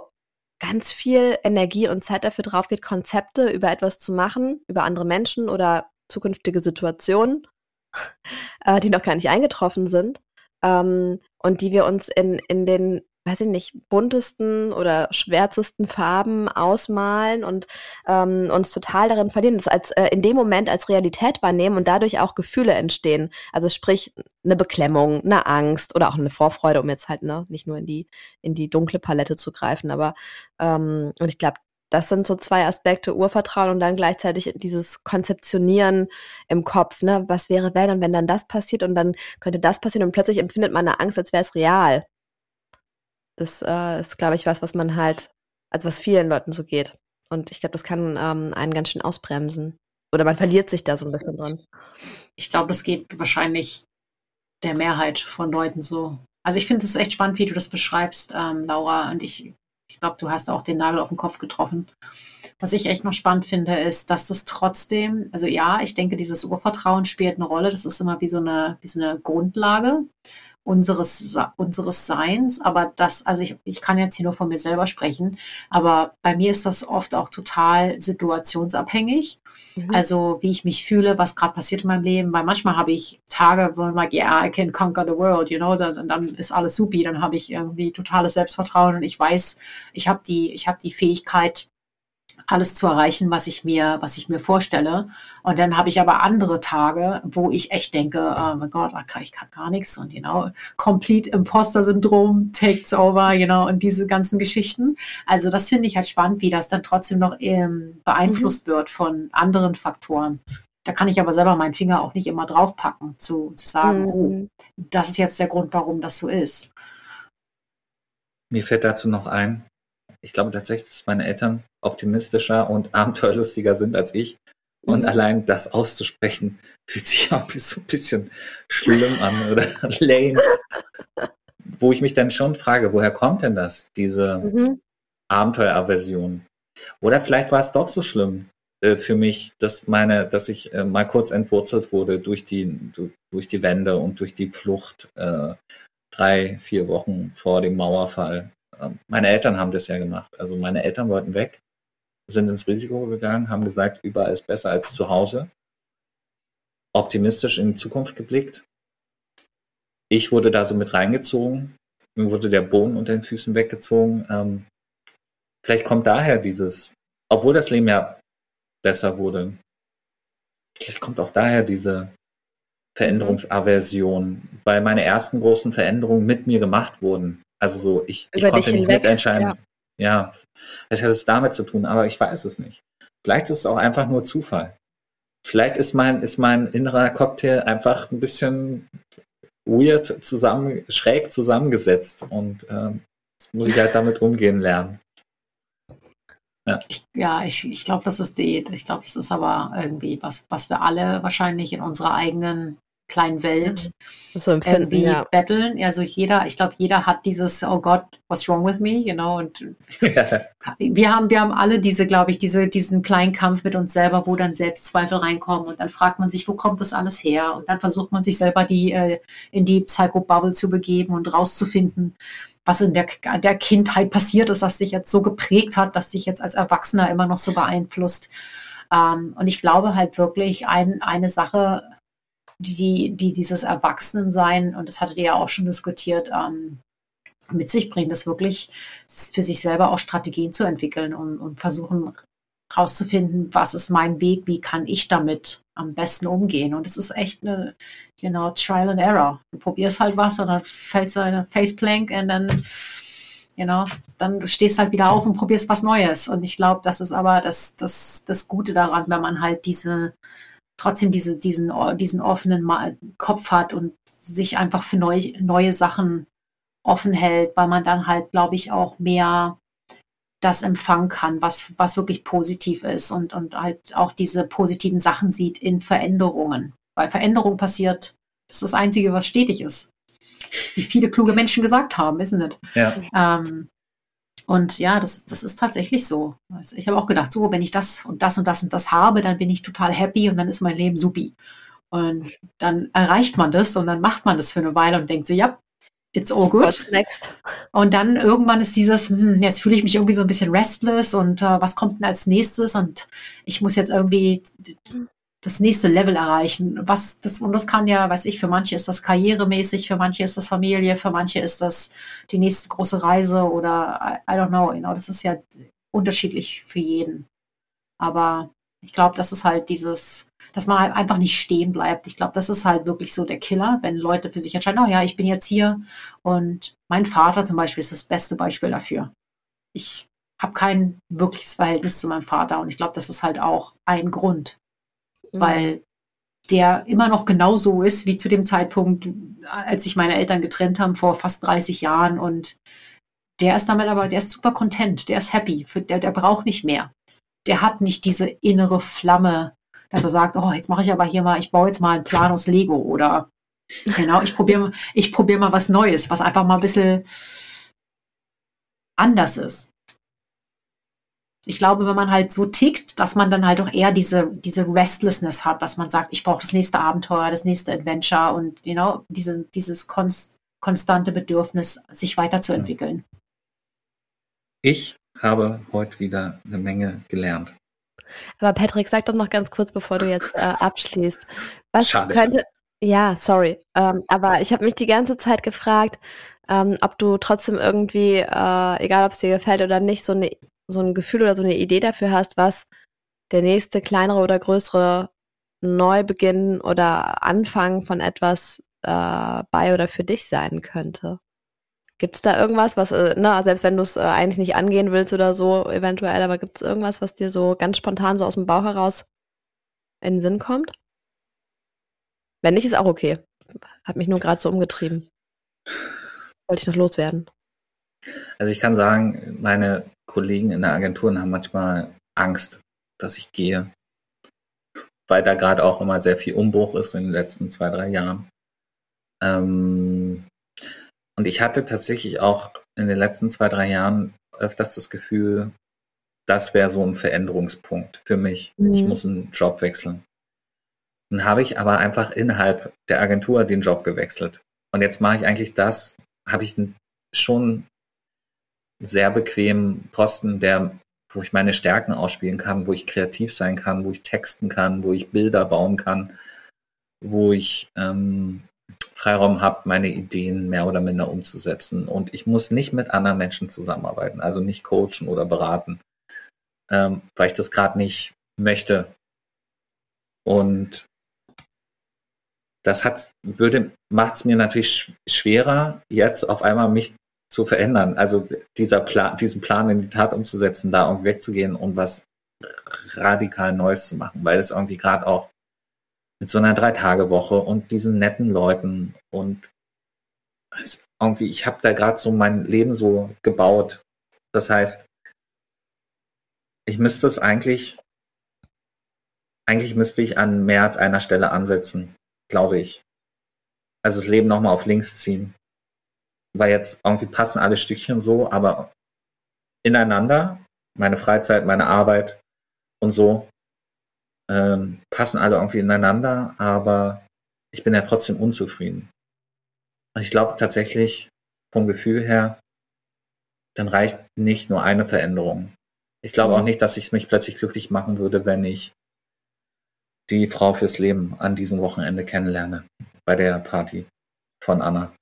ganz viel Energie und Zeit dafür drauf geht, Konzepte über etwas zu machen, über andere Menschen oder zukünftige Situationen, [LAUGHS] äh, die noch gar nicht eingetroffen sind ähm, und die wir uns in, in den, weiß ich nicht, buntesten oder schwärzesten Farben ausmalen und ähm, uns total darin verlieren, das als äh, in dem Moment als Realität wahrnehmen und dadurch auch Gefühle entstehen. Also sprich eine Beklemmung, eine Angst oder auch eine Vorfreude, um jetzt halt ne, nicht nur in die in die dunkle Palette zu greifen, aber ähm, und ich glaube, das sind so zwei Aspekte, Urvertrauen und dann gleichzeitig dieses Konzeptionieren im Kopf, ne? Was wäre, wenn und wenn dann das passiert und dann könnte das passieren und plötzlich empfindet man eine Angst, als wäre es real. Das äh, ist, glaube ich, was, was man halt, also was vielen Leuten so geht. Und ich glaube, das kann ähm, einen ganz schön ausbremsen. Oder man verliert sich da so ein bisschen dran. Ich glaube, das geht wahrscheinlich der Mehrheit von Leuten so. Also ich finde es echt spannend, wie du das beschreibst, ähm, Laura. Und ich, ich glaube, du hast auch den Nagel auf den Kopf getroffen. Was ich echt noch spannend finde, ist, dass das trotzdem, also ja, ich denke, dieses Urvertrauen spielt eine Rolle. Das ist immer wie so eine, wie so eine Grundlage unseres, unseres Seins. Aber das, also ich, ich kann jetzt hier nur von mir selber sprechen, aber bei mir ist das oft auch total situationsabhängig. Mhm. Also wie ich mich fühle, was gerade passiert in meinem Leben, weil manchmal habe ich Tage, wo man sagt, yeah, I can conquer the world, you know, dann, dann ist alles supi, dann habe ich irgendwie totales Selbstvertrauen und ich weiß, ich habe die, ich habe die Fähigkeit, alles zu erreichen, was ich mir, was ich mir vorstelle. Und dann habe ich aber andere Tage, wo ich echt denke, oh mein Gott, ich kann gar nichts und genau, Complete Imposter Syndrom takes over, you know, und diese ganzen Geschichten. Also das finde ich halt spannend, wie das dann trotzdem noch ähm, beeinflusst wird von anderen Faktoren. Da kann ich aber selber meinen Finger auch nicht immer draufpacken, zu, zu sagen, oh, Mhm. das ist jetzt der Grund, warum das so ist. Mir fällt dazu noch ein, ich glaube tatsächlich, dass meine Eltern optimistischer und [LAUGHS] abenteuerlustiger sind als ich. Und Mhm. allein das auszusprechen, fühlt sich auch so ein bisschen schlimm an oder [LAUGHS] lame. wo ich mich dann schon frage, woher kommt denn das, diese Mhm. Abenteueraversion? Oder vielleicht war es doch so schlimm äh, für mich, dass meine, dass ich äh, mal kurz entwurzelt wurde durch die, du, durch die Wände und durch die Flucht äh, drei, vier Wochen vor dem Mauerfall. Ähm, meine Eltern haben das ja gemacht. Also meine Eltern wollten weg, sind ins Risiko gegangen, haben gesagt, überall ist besser als zu Hause. Optimistisch in die Zukunft geblickt. Ich wurde da so mit reingezogen. Mir wurde der Boden unter den Füßen weggezogen. Ähm, vielleicht kommt daher dieses, obwohl das Leben ja besser wurde, vielleicht kommt auch daher diese Veränderungsaversion, weil meine ersten großen Veränderungen mit mir gemacht wurden. Also so, ich, ich konnte nicht hinweg, mitentscheiden. ja. Ja, es hat es damit zu tun, aber ich weiß es nicht. Vielleicht ist es auch einfach nur Zufall. Vielleicht ist mein, ist mein innerer Cocktail einfach ein bisschen weird zusammen, schräg zusammengesetzt und ähm, das muss ich halt damit umgehen lernen. Ich, ja, ich, ich glaube, das ist die, ich glaube, das ist aber irgendwie was, was wir alle wahrscheinlich in unserer eigenen kleinen Welt So empfinden, irgendwie ja. betteln. Also jeder, ich glaube, jeder hat dieses, oh Gott, what's wrong with me, you know, und [LAUGHS] wir haben, wir haben alle diese, glaube ich, diese, diesen kleinen Kampf mit uns selber, wo dann Selbstzweifel reinkommen und dann fragt man sich, wo kommt das alles her? Und dann versucht man sich selber die, äh, in die Psycho-Bubble zu begeben und rauszufinden, was in der, der Kindheit passiert ist, was sich jetzt so geprägt hat, dass sich jetzt als Erwachsener immer noch so beeinflusst. Ähm, und ich glaube halt wirklich, ein, eine Sache, die, die dieses Erwachsenensein, und das hattet ihr ja auch schon diskutiert, ähm, mit sich bringt, ist wirklich für sich selber auch Strategien zu entwickeln und, und versuchen herauszufinden, was ist mein Weg, wie kann ich damit am besten umgehen. Und es ist echt eine, you know, Trial and Error. Du probierst halt was und dann fällst du in eine Faceplank und dann, you know, dann stehst halt wieder auf und probierst was Neues. Und ich glaube, das ist aber das, das, das Gute daran, wenn man halt diese, trotzdem diese, diesen, diesen offenen Kopf hat und sich einfach für neu, neue Sachen offen hält, weil man dann halt, glaube ich, auch mehr das empfangen kann, was, was wirklich positiv ist und, und halt auch diese positiven Sachen sieht in Veränderungen. Weil Veränderung passiert, das ist das Einzige, was stetig ist. Wie viele kluge Menschen gesagt haben, isn't it? ja. Ähm, und ja, das, das ist tatsächlich so. Also ich habe auch gedacht, so, wenn ich das und das und das und das habe, dann bin ich total happy und dann ist mein Leben supi. Und dann erreicht man das und dann macht man das für eine Weile und denkt sich, ja, it's all good. What's next? Und dann irgendwann ist dieses, hm, jetzt fühle ich mich irgendwie so ein bisschen restless und äh, was kommt denn als nächstes? Und ich muss jetzt irgendwie das nächste Level erreichen. Was das, und das kann ja, weiß ich, für manche ist das karrieremäßig, für manche ist das Familie, für manche ist das die nächste große Reise oder I, I don't know, you know, das ist ja unterschiedlich für jeden. Aber ich glaube, das ist halt dieses, dass man halt einfach nicht stehen bleibt. Ich glaube, das ist halt wirklich so der Killer, wenn Leute für sich entscheiden, oh ja, ich bin jetzt hier und mein Vater zum Beispiel ist das beste Beispiel dafür. Ich habe kein wirkliches Verhältnis zu meinem Vater und ich glaube, das ist halt auch ein Grund, Mhm. weil der immer noch genauso ist wie zu dem Zeitpunkt, als sich meine Eltern getrennt haben vor fast 30 Jahren und der ist damit aber, der ist super content, der ist happy, für, der, der braucht nicht mehr. Der hat nicht diese innere Flamme, dass er sagt, oh, jetzt mache ich aber hier mal, ich baue jetzt mal einen Plan aus Lego oder genau, ich probiere ich probier mal was Neues, was einfach mal ein bisschen anders ist. Ich glaube, wenn man halt so tickt, dass man dann halt auch eher diese, diese Restlessness hat, dass man sagt, ich brauche das nächste Abenteuer, das nächste Adventure und you know, diese, dieses konst, konstante Bedürfnis, sich weiterzuentwickeln. Ich habe heute wieder eine Menge gelernt. Aber Patrick, sag doch noch ganz kurz, bevor du jetzt äh, abschließt. Was Schade. könnte. Ja, sorry. Ähm, aber ich habe mich die ganze Zeit gefragt, ähm, ob du trotzdem irgendwie, äh, egal ob es dir gefällt oder nicht, so, eine, so ein Gefühl oder so eine Idee dafür hast, was der nächste kleinere oder größere Neubeginn oder Anfang von etwas äh, bei oder für dich sein könnte. Gibt es da irgendwas, was, äh, na, selbst wenn du es äh, eigentlich nicht angehen willst oder so, eventuell, aber gibt es irgendwas, was dir so ganz spontan so aus dem Bauch heraus in den Sinn kommt? Wenn nicht, ist auch okay. Hat mich nur gerade so umgetrieben. Wollte ich noch loswerden. Also ich kann sagen, meine Kollegen in der Agentur haben manchmal Angst, dass ich gehe, weil da gerade auch immer sehr viel Umbruch ist in den letzten zwei, drei Jahren. Ähm, Und ich hatte tatsächlich auch in den letzten zwei, drei Jahren öfters das Gefühl, das wäre so ein Veränderungspunkt für mich. Mhm. Ich muss einen Job wechseln. Dann habe ich aber einfach innerhalb der Agentur den Job gewechselt. Und jetzt mache ich eigentlich das, habe ich schon sehr bequemen Posten, der, wo ich meine Stärken ausspielen kann, wo ich kreativ sein kann, wo ich texten kann, wo ich Bilder bauen kann, wo ich ähm, Freiraum habe, meine Ideen mehr oder minder umzusetzen. Und ich muss nicht mit anderen Menschen zusammenarbeiten, also nicht coachen oder beraten, ähm, weil ich das gerade nicht möchte. Und das hat, würde, macht es mir natürlich schwerer, jetzt auf einmal mich zu verändern. Also dieser Plan, diesen Plan in die Tat umzusetzen, da irgendwie wegzugehen und was radikal Neues zu machen, weil es irgendwie gerade auch mit so einer Drei-Tage-Woche und diesen netten Leuten und irgendwie, ich habe da gerade so mein Leben so gebaut. Das heißt, ich müsste es eigentlich, eigentlich müsste ich an mehr als einer Stelle ansetzen, glaube ich. Also das Leben nochmal auf links ziehen. Weil jetzt irgendwie passen alle Stückchen so, aber ineinander, meine Freizeit, meine Arbeit und so, ähm, passen alle irgendwie ineinander, aber ich bin ja trotzdem unzufrieden. Und ich glaube tatsächlich vom Gefühl her, dann reicht nicht nur eine Veränderung. Ich glaube mhm. auch nicht, dass ich mich plötzlich glücklich machen würde, wenn ich die Frau fürs Leben an diesem Wochenende kennenlerne bei der Party von Anna.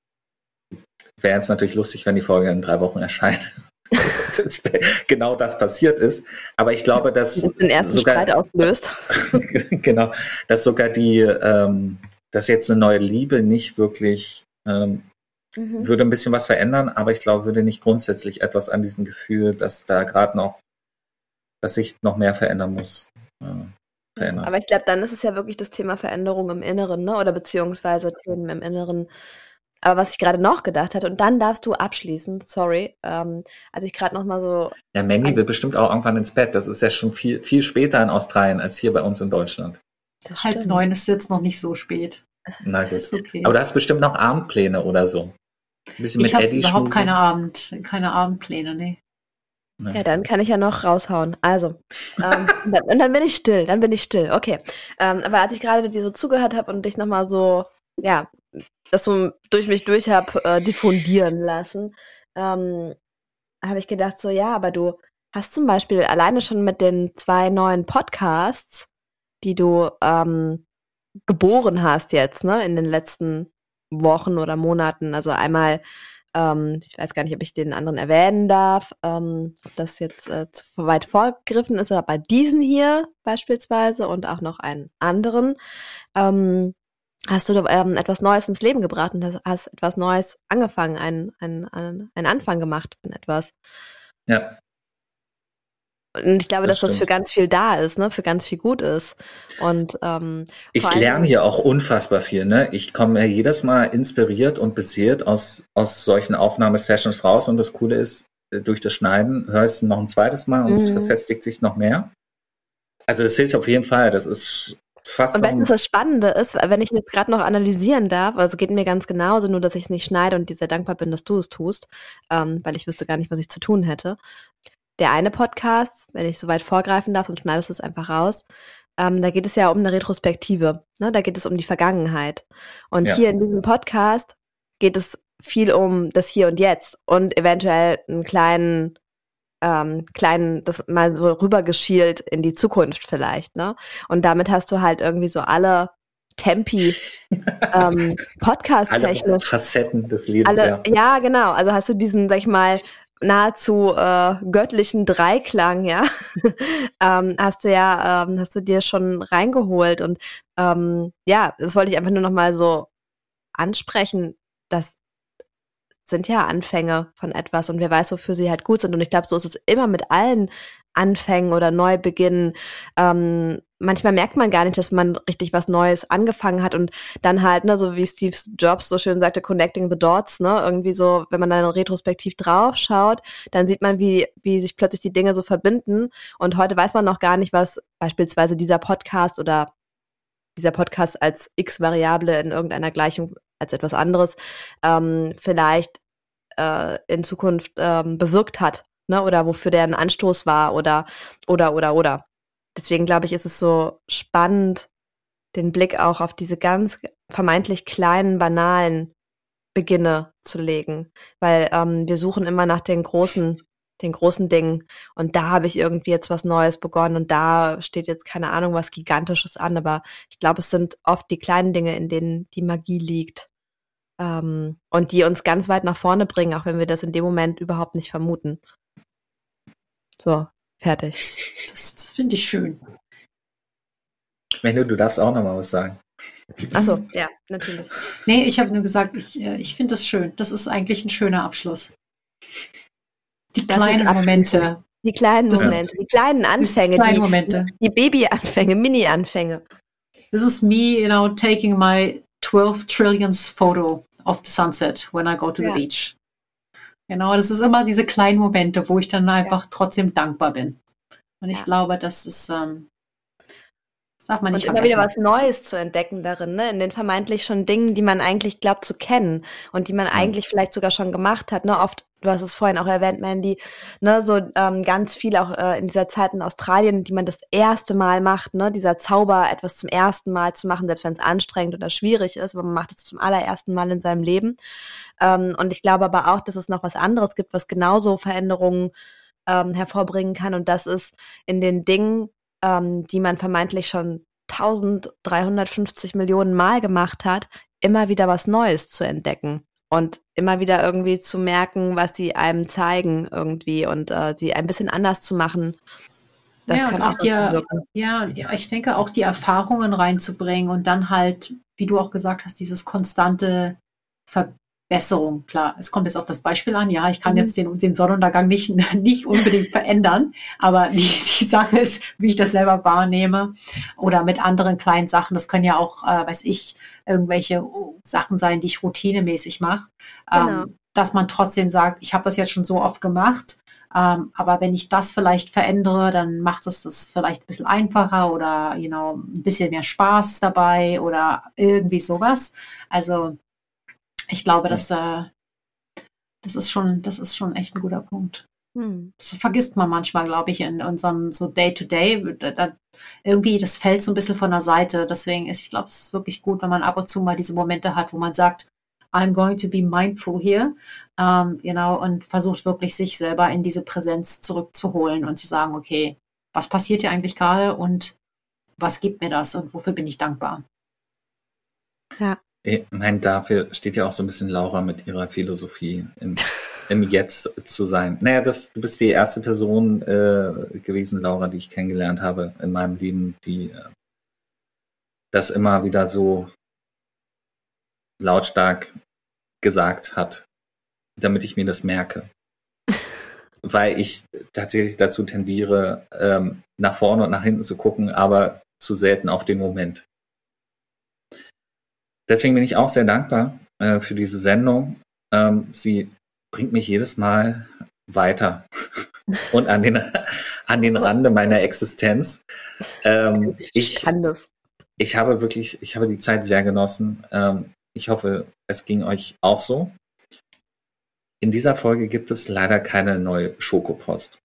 Wäre jetzt natürlich lustig, wenn die Folge in drei Wochen erscheint. [LAUGHS] dass genau das passiert ist. Aber ich glaube, dass den ersten sogar, Streit auflöst. [LAUGHS] genau, dass sogar die, ähm, dass jetzt eine neue Liebe nicht wirklich ähm, mhm. würde ein bisschen was verändern, aber ich glaube, würde nicht grundsätzlich etwas an diesem Gefühl, dass da gerade noch, dass sich noch mehr verändern muss. Äh, verändern. Aber ich glaube, dann ist es ja wirklich das Thema Veränderung im Inneren, ne? Oder beziehungsweise Themen im Inneren, aber was ich gerade noch gedacht hatte, und dann darfst du abschließen, sorry, ähm, als ich gerade noch mal so. Ja, Mandy will bestimmt auch irgendwann ins Bett. Das ist ja schon viel, viel später in Australien als hier bei uns in Deutschland. Halb neun ist jetzt noch nicht so spät. Na gut. Okay. Aber du hast bestimmt noch Abendpläne oder so. Ein bisschen ich habe überhaupt keine, Abend, keine Abendpläne, nee. Ja, dann kann ich ja noch raushauen. Also, ähm, [LAUGHS] und dann bin ich still, dann bin ich still, okay. Ähm, aber als ich gerade dir so zugehört habe und dich nochmal so, ja, das so durch mich durch habe äh, diffundieren lassen, ähm, habe ich gedacht, so ja, aber du hast zum Beispiel alleine schon mit den zwei neuen Podcasts, die du ähm, geboren hast jetzt, ne, in den letzten Wochen oder Monaten. Also einmal, ähm, ich weiß gar nicht, ob ich den anderen erwähnen darf, ähm, ob das jetzt äh, zu weit vorgegriffen ist, aber diesen hier beispielsweise und auch noch einen anderen. Ähm, hast du ähm, etwas Neues ins Leben gebracht und hast etwas Neues angefangen, einen, einen, einen, einen Anfang gemacht von etwas. Ja. Und ich glaube, das dass stimmt. das für ganz viel da ist, ne, für ganz viel gut ist. Und ähm, ich lerne hier auch unfassbar viel, ne? Ich komme ja jedes Mal inspiriert und beseelt aus, aus solchen Aufnahmesessions raus. Und das Coole ist, äh, durch das Schneiden höre ich es noch ein zweites Mal und mhm. es verfestigt sich noch mehr. Also es hilft auf jeden Fall. Das ist fast. Und weißt du, das Spannende ist, wenn ich jetzt gerade noch analysieren darf, also geht mir ganz genauso, nur dass ich es nicht schneide und dir sehr dankbar bin, dass du es tust, ähm, weil ich wüsste gar nicht, was ich zu tun hätte. Der eine Podcast, wenn ich so weit vorgreifen darf, und schneidest du es einfach raus, ähm, da geht es ja um eine Retrospektive. Ne? Da geht es um die Vergangenheit. Und ja. hier in diesem Podcast geht es viel um das Hier und Jetzt und eventuell einen kleinen ähm, kleinen, das mal so rübergeschielt in die Zukunft vielleicht, ne? Und damit hast du halt irgendwie so alle Tempi [LAUGHS] ähm, Podcast-technisch. Alle Facetten des Lebens, alle, ja. ja. genau. Also hast du diesen, sag ich mal, nahezu äh, göttlichen Dreiklang, ja, [LAUGHS] ähm, hast du ja, ähm, hast du dir schon reingeholt und ähm, ja, das wollte ich einfach nur noch mal so ansprechen, sind ja Anfänge von etwas und wer weiß, wofür sie halt gut sind. Und ich glaube, so ist es immer mit allen Anfängen oder Neubeginnen. Ähm, manchmal merkt man gar nicht, dass man richtig was Neues angefangen hat und dann halt, ne, so wie Steve Jobs so schön sagte, connecting the dots, ne, irgendwie so, wenn man dann retrospektiv drauf schaut, dann sieht man, wie, wie sich plötzlich die Dinge so verbinden und heute weiß man noch gar nicht, was beispielsweise dieser Podcast oder dieser Podcast als X-Variable in irgendeiner Gleichung als etwas anderes ähm, vielleicht äh, in Zukunft ähm, bewirkt hat, ne? Oder wofür der ein Anstoß war oder oder oder oder. Deswegen glaube ich, ist es so spannend, den Blick auch auf diese ganz vermeintlich kleinen, banalen Beginne zu legen, weil ähm, wir suchen immer nach den großen, den großen Dingen und da habe ich irgendwie jetzt was Neues begonnen und da steht jetzt keine Ahnung was Gigantisches an, aber ich glaube, es sind oft die kleinen Dinge, in denen die Magie liegt ähm, und die uns ganz weit nach vorne bringen, auch wenn wir das in dem Moment überhaupt nicht vermuten. So, fertig. Das, das finde ich schön. Menno, du darfst auch noch mal was sagen. Achso, ja, natürlich. [LAUGHS] Nee, ich habe nur gesagt, ich, äh, ich finde das schön. Das ist eigentlich ein schöner Abschluss. Die Das ist kleinen. Momente. Die kleinen Das ist- Momente, die kleinen Anfänge, kleine die, Momente. die Baby-Anfänge, Mini-Anfänge. This is me, you know, taking my 12 trillionth photo of the sunset when I go to Ja. the beach. Genau, das ist immer diese kleinen Momente, wo ich dann einfach trotzdem dankbar bin. Und ich Ja. glaube, das ist, ähm, das darf man Und nicht immer wieder vergessen. was Neues zu entdecken darin, ne? In den vermeintlich schon Dingen, die man eigentlich glaubt zu kennen und die man eigentlich vielleicht sogar schon gemacht hat. Ne? Oft, du hast es vorhin auch erwähnt, Mandy, ne, so ähm, ganz viel auch äh, in dieser Zeit in Australien, die man das erste Mal macht, ne? Dieser Zauber, etwas zum ersten Mal zu machen, selbst wenn es anstrengend oder schwierig ist, aber man macht es zum allerersten Mal in seinem Leben. Ähm, und ich glaube aber auch, dass es noch was anderes gibt, was genauso Veränderungen ähm, hervorbringen kann. Und das ist in den Dingen, ähm, die man vermeintlich schon 1350 Millionen Mal gemacht hat, immer wieder was Neues zu entdecken und immer wieder irgendwie zu merken, was sie einem zeigen irgendwie und äh, sie ein bisschen anders zu machen. Das Ja, und auch auch die, ja, ich denke auch die Erfahrungen reinzubringen und dann halt, wie du auch gesagt hast, dieses konstante Verbesserung. Klar, es kommt jetzt auf das Beispiel an. Ja, ich kann Mhm. jetzt den, den Sonnenuntergang nicht, [LAUGHS] nicht unbedingt verändern, aber [LAUGHS] die, die Sache ist, wie ich das selber wahrnehme oder mit anderen kleinen Sachen. Das können ja auch, äh, weiß ich, irgendwelche Sachen sein, die ich routinemäßig mache. Genau. Ähm, dass man trotzdem sagt, ich habe das jetzt schon so oft gemacht, ähm, aber wenn ich das vielleicht verändere, dann macht es das vielleicht ein bisschen einfacher oder you know, ein bisschen mehr Spaß dabei oder irgendwie sowas. Also ich glaube, dass, äh, das ist schon, das ist schon echt ein guter Punkt. Hm. Das vergisst man manchmal, glaube ich, in unserem so Day-to-Day. Da, da, irgendwie, das fällt so ein bisschen von der Seite. Deswegen ist, ich glaube, es ist wirklich gut, wenn man ab und zu mal diese Momente hat, wo man sagt, I'm going to be mindful here, ähm, genau, und versucht wirklich sich selber in diese Präsenz zurückzuholen und zu sagen, okay, was passiert hier eigentlich gerade und was gibt mir das und wofür bin ich dankbar? Ich meine, dafür steht ja auch so ein bisschen Laura mit ihrer Philosophie im, [LAUGHS] im Jetzt zu sein. Naja, das, du bist die erste Person äh, gewesen, Laura, die ich kennengelernt habe in meinem Leben, die äh, das immer wieder so lautstark gesagt hat, damit ich mir das merke. [LAUGHS] Weil ich tatsächlich dazu tendiere, ähm, nach vorne und nach hinten zu gucken, aber zu selten auf den Moment. Deswegen bin ich auch sehr dankbar äh, für diese Sendung. Ähm, sie bringt mich jedes Mal weiter [LAUGHS] und an den, an den Rande meiner Existenz. Ähm, Ich ich, kann das. ich habe wirklich, ich habe die Zeit sehr genossen. Ähm, ich hoffe, es ging euch auch so. In dieser Folge gibt es leider keine neue Schokopost.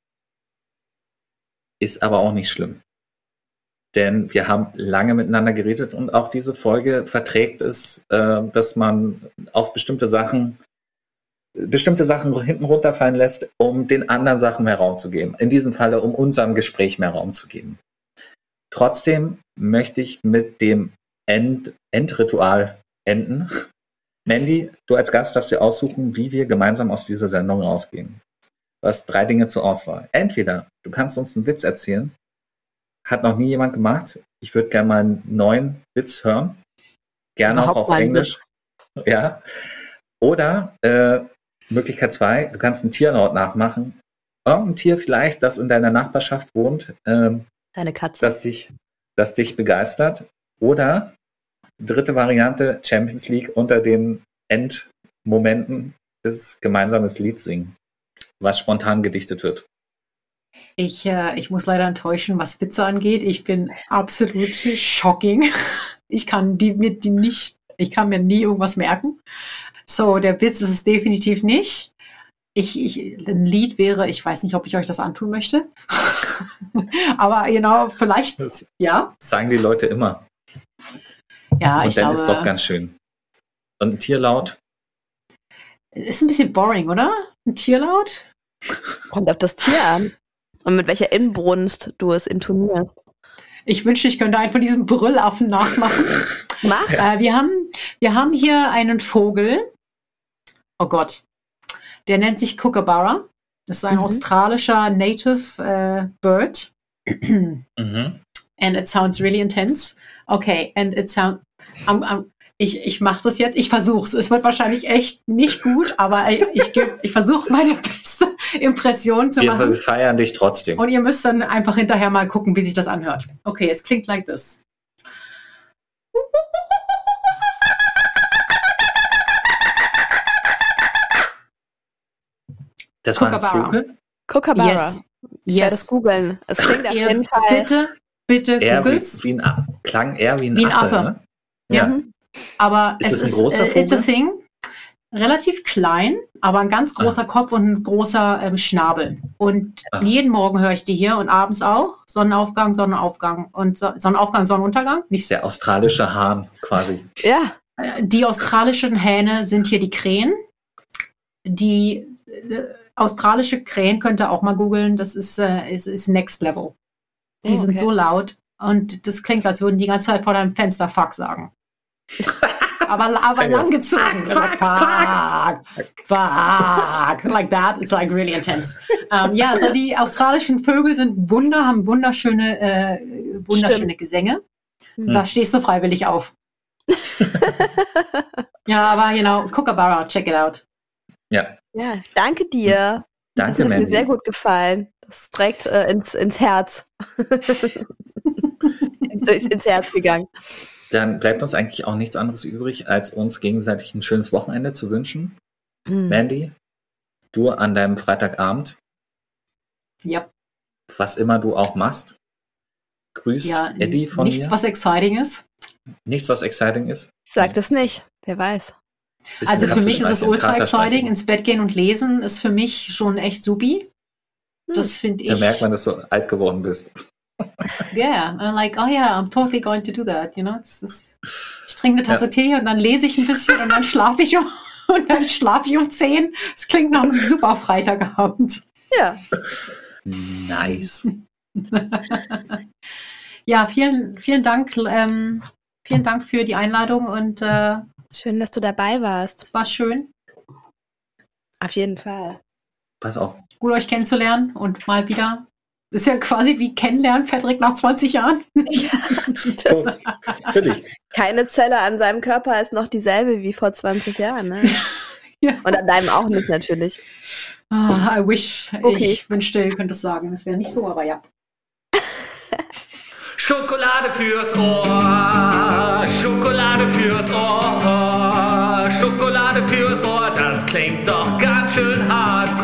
Ist aber auch nicht schlimm. Denn wir haben lange miteinander geredet und auch diese Folge verträgt es, äh, dass man auf bestimmte Sachen, bestimmte Sachen hinten runterfallen lässt, um den anderen Sachen mehr Raum zu geben. In diesem Falle, um unserem Gespräch mehr Raum zu geben. Trotzdem möchte ich mit dem End Endritual enden. Mandy, du als Gast darfst dir aussuchen, wie wir gemeinsam aus dieser Sendung rausgehen. Du hast drei Dinge zur Auswahl. Entweder du kannst uns einen Witz erzählen, hat noch nie jemand gemacht. Ich würde gerne mal einen neuen Witz hören. Gerne auch auf einen Englisch. Ja. Oder äh, Möglichkeit zwei, du kannst ein Tierlaut nachmachen. Irgendein Tier vielleicht, das in deiner Nachbarschaft wohnt, ähm, Deine Katze. das dich, das dich begeistert. Oder dritte Variante, Champions League unter den Endmomenten ist gemeinsames Lied singen, was spontan gedichtet wird. Ich, äh, ich muss leider enttäuschen, was Witze angeht. Ich bin absolut shocking. [LAUGHS] Ich kann die mir die nicht, ich kann mir nie irgendwas merken. So, der Witz ist es definitiv nicht. ich, ich, ein Lied wäre, ich weiß nicht, ob ich euch das antun möchte. [LAUGHS] Aber genau, vielleicht, Das ja. sagen die Leute immer. Ja, Und ich dann glaube, ist doch ganz schön. Und ein Tierlaut? ist ein bisschen boring, oder? Ein Tierlaut? Kommt auf das Tier an. Und mit welcher Inbrunst du es intonierst. Ich wünschte, ich könnte einen von diesen Brüllaffen nachmachen. [LAUGHS] Mach. Äh, wir, haben, wir haben hier einen Vogel. Oh Gott. Der nennt sich Kookaburra. Das ist ein Mhm. australischer Native äh, Bird. Mhm. And it sounds really intense. Okay, and it sounds. Um, um, ich ich mache das jetzt. Ich versuche es. Es wird wahrscheinlich echt nicht gut, aber ich, ich, geb- ich versuche meine beste Impression zu Wir machen. feiern dich trotzdem. Und ihr müsst dann einfach hinterher mal gucken, wie sich das anhört. Okay, es klingt like this. Das war ein. Vogel? Kookaburra. Yes. Ich werde es Yes. googeln. Es klingt auf jeden Fall. Bitte, bitte Er wie, googles. wie ein, klang er wie ein Wie ein Affe. Affe. Ne? Ja. Mhm. Aber Ist es es ein ist, großer äh, it's a Vogel? thing. Relativ klein, aber ein ganz Ah. großer Kopf und ein großer ähm, Schnabel. Und Ah. jeden Morgen höre ich die hier und abends auch. Sonnenaufgang, Sonnenaufgang und so Sonnenaufgang, Sonnenuntergang. Nicht Der australische Hahn quasi. Ja. Äh, Die australischen Hähne sind hier die Krähen. Die äh, australische Krähen könnt ihr auch mal googeln. Das ist, äh, ist, ist Next Level. Die Oh, sind okay. so laut und das klingt, als würden die ganze Zeit vor deinem Fenster Fuck sagen. [LAUGHS] aber aber langgezogen. Fuck, fuck, fuck. Like that is like really intense. Ähm, ja, also die australischen Vögel sind Wunder, haben wunderschöne, äh, wunderschöne Gesänge. Mhm. Da stehst du freiwillig auf. [LAUGHS] ja, aber genau, Kookaburra, check it out. Ja, Ja, danke dir. danke, das hat Mandy. mir sehr gut gefallen. Das ist direkt äh, ins, ins Herz. [LAUGHS] Ins Herz gegangen. Dann bleibt uns eigentlich auch nichts anderes übrig, als uns gegenseitig ein schönes Wochenende zu wünschen. Mhm. Mandy, du an deinem Freitagabend, Ja, was immer du auch machst. Grüß ja Eddie von nichts, mir. was exciting ist. nichts, was exciting ist. Sag das nicht. Wer weiß. Bisschen Also für mich ist es ultra exciting. Ins Bett gehen und lesen ist für mich schon echt supi. Hm. Das finde ich. Da merkt man, dass du alt geworden bist. Yeah, I'm like, oh yeah, I'm totally going to do that. You know, it's, it's, ich trinke eine Tasse Tee und dann lese ich ein bisschen und dann schlafe ich um [LAUGHS] und dann schlafe ich um 10. Es klingt nach einem super Freitagabend. Ja. Nice. [LAUGHS] ja, vielen, vielen Dank. Ähm, vielen Dank für die Einladung und äh, Schön, dass du dabei warst. es war schön, Auf jeden Fall. Pass auf. gut euch kennenzulernen und mal wieder. Ist ja quasi wie kennenlernen, Patrick, nach 20 Jahren. Ja. [LAUGHS] Natürlich. Keine Zelle an seinem Körper ist noch dieselbe wie vor 20 Jahren. Ne? [LAUGHS] ja. Und an deinem auch nicht, natürlich. Oh, I wish. Okay. Ich wünschte, ihr könnt es sagen. Es wäre nicht so, aber ja. [LAUGHS] Schokolade fürs Ohr, Schokolade fürs Ohr, Schokolade fürs Ohr, das klingt doch ganz schön hart.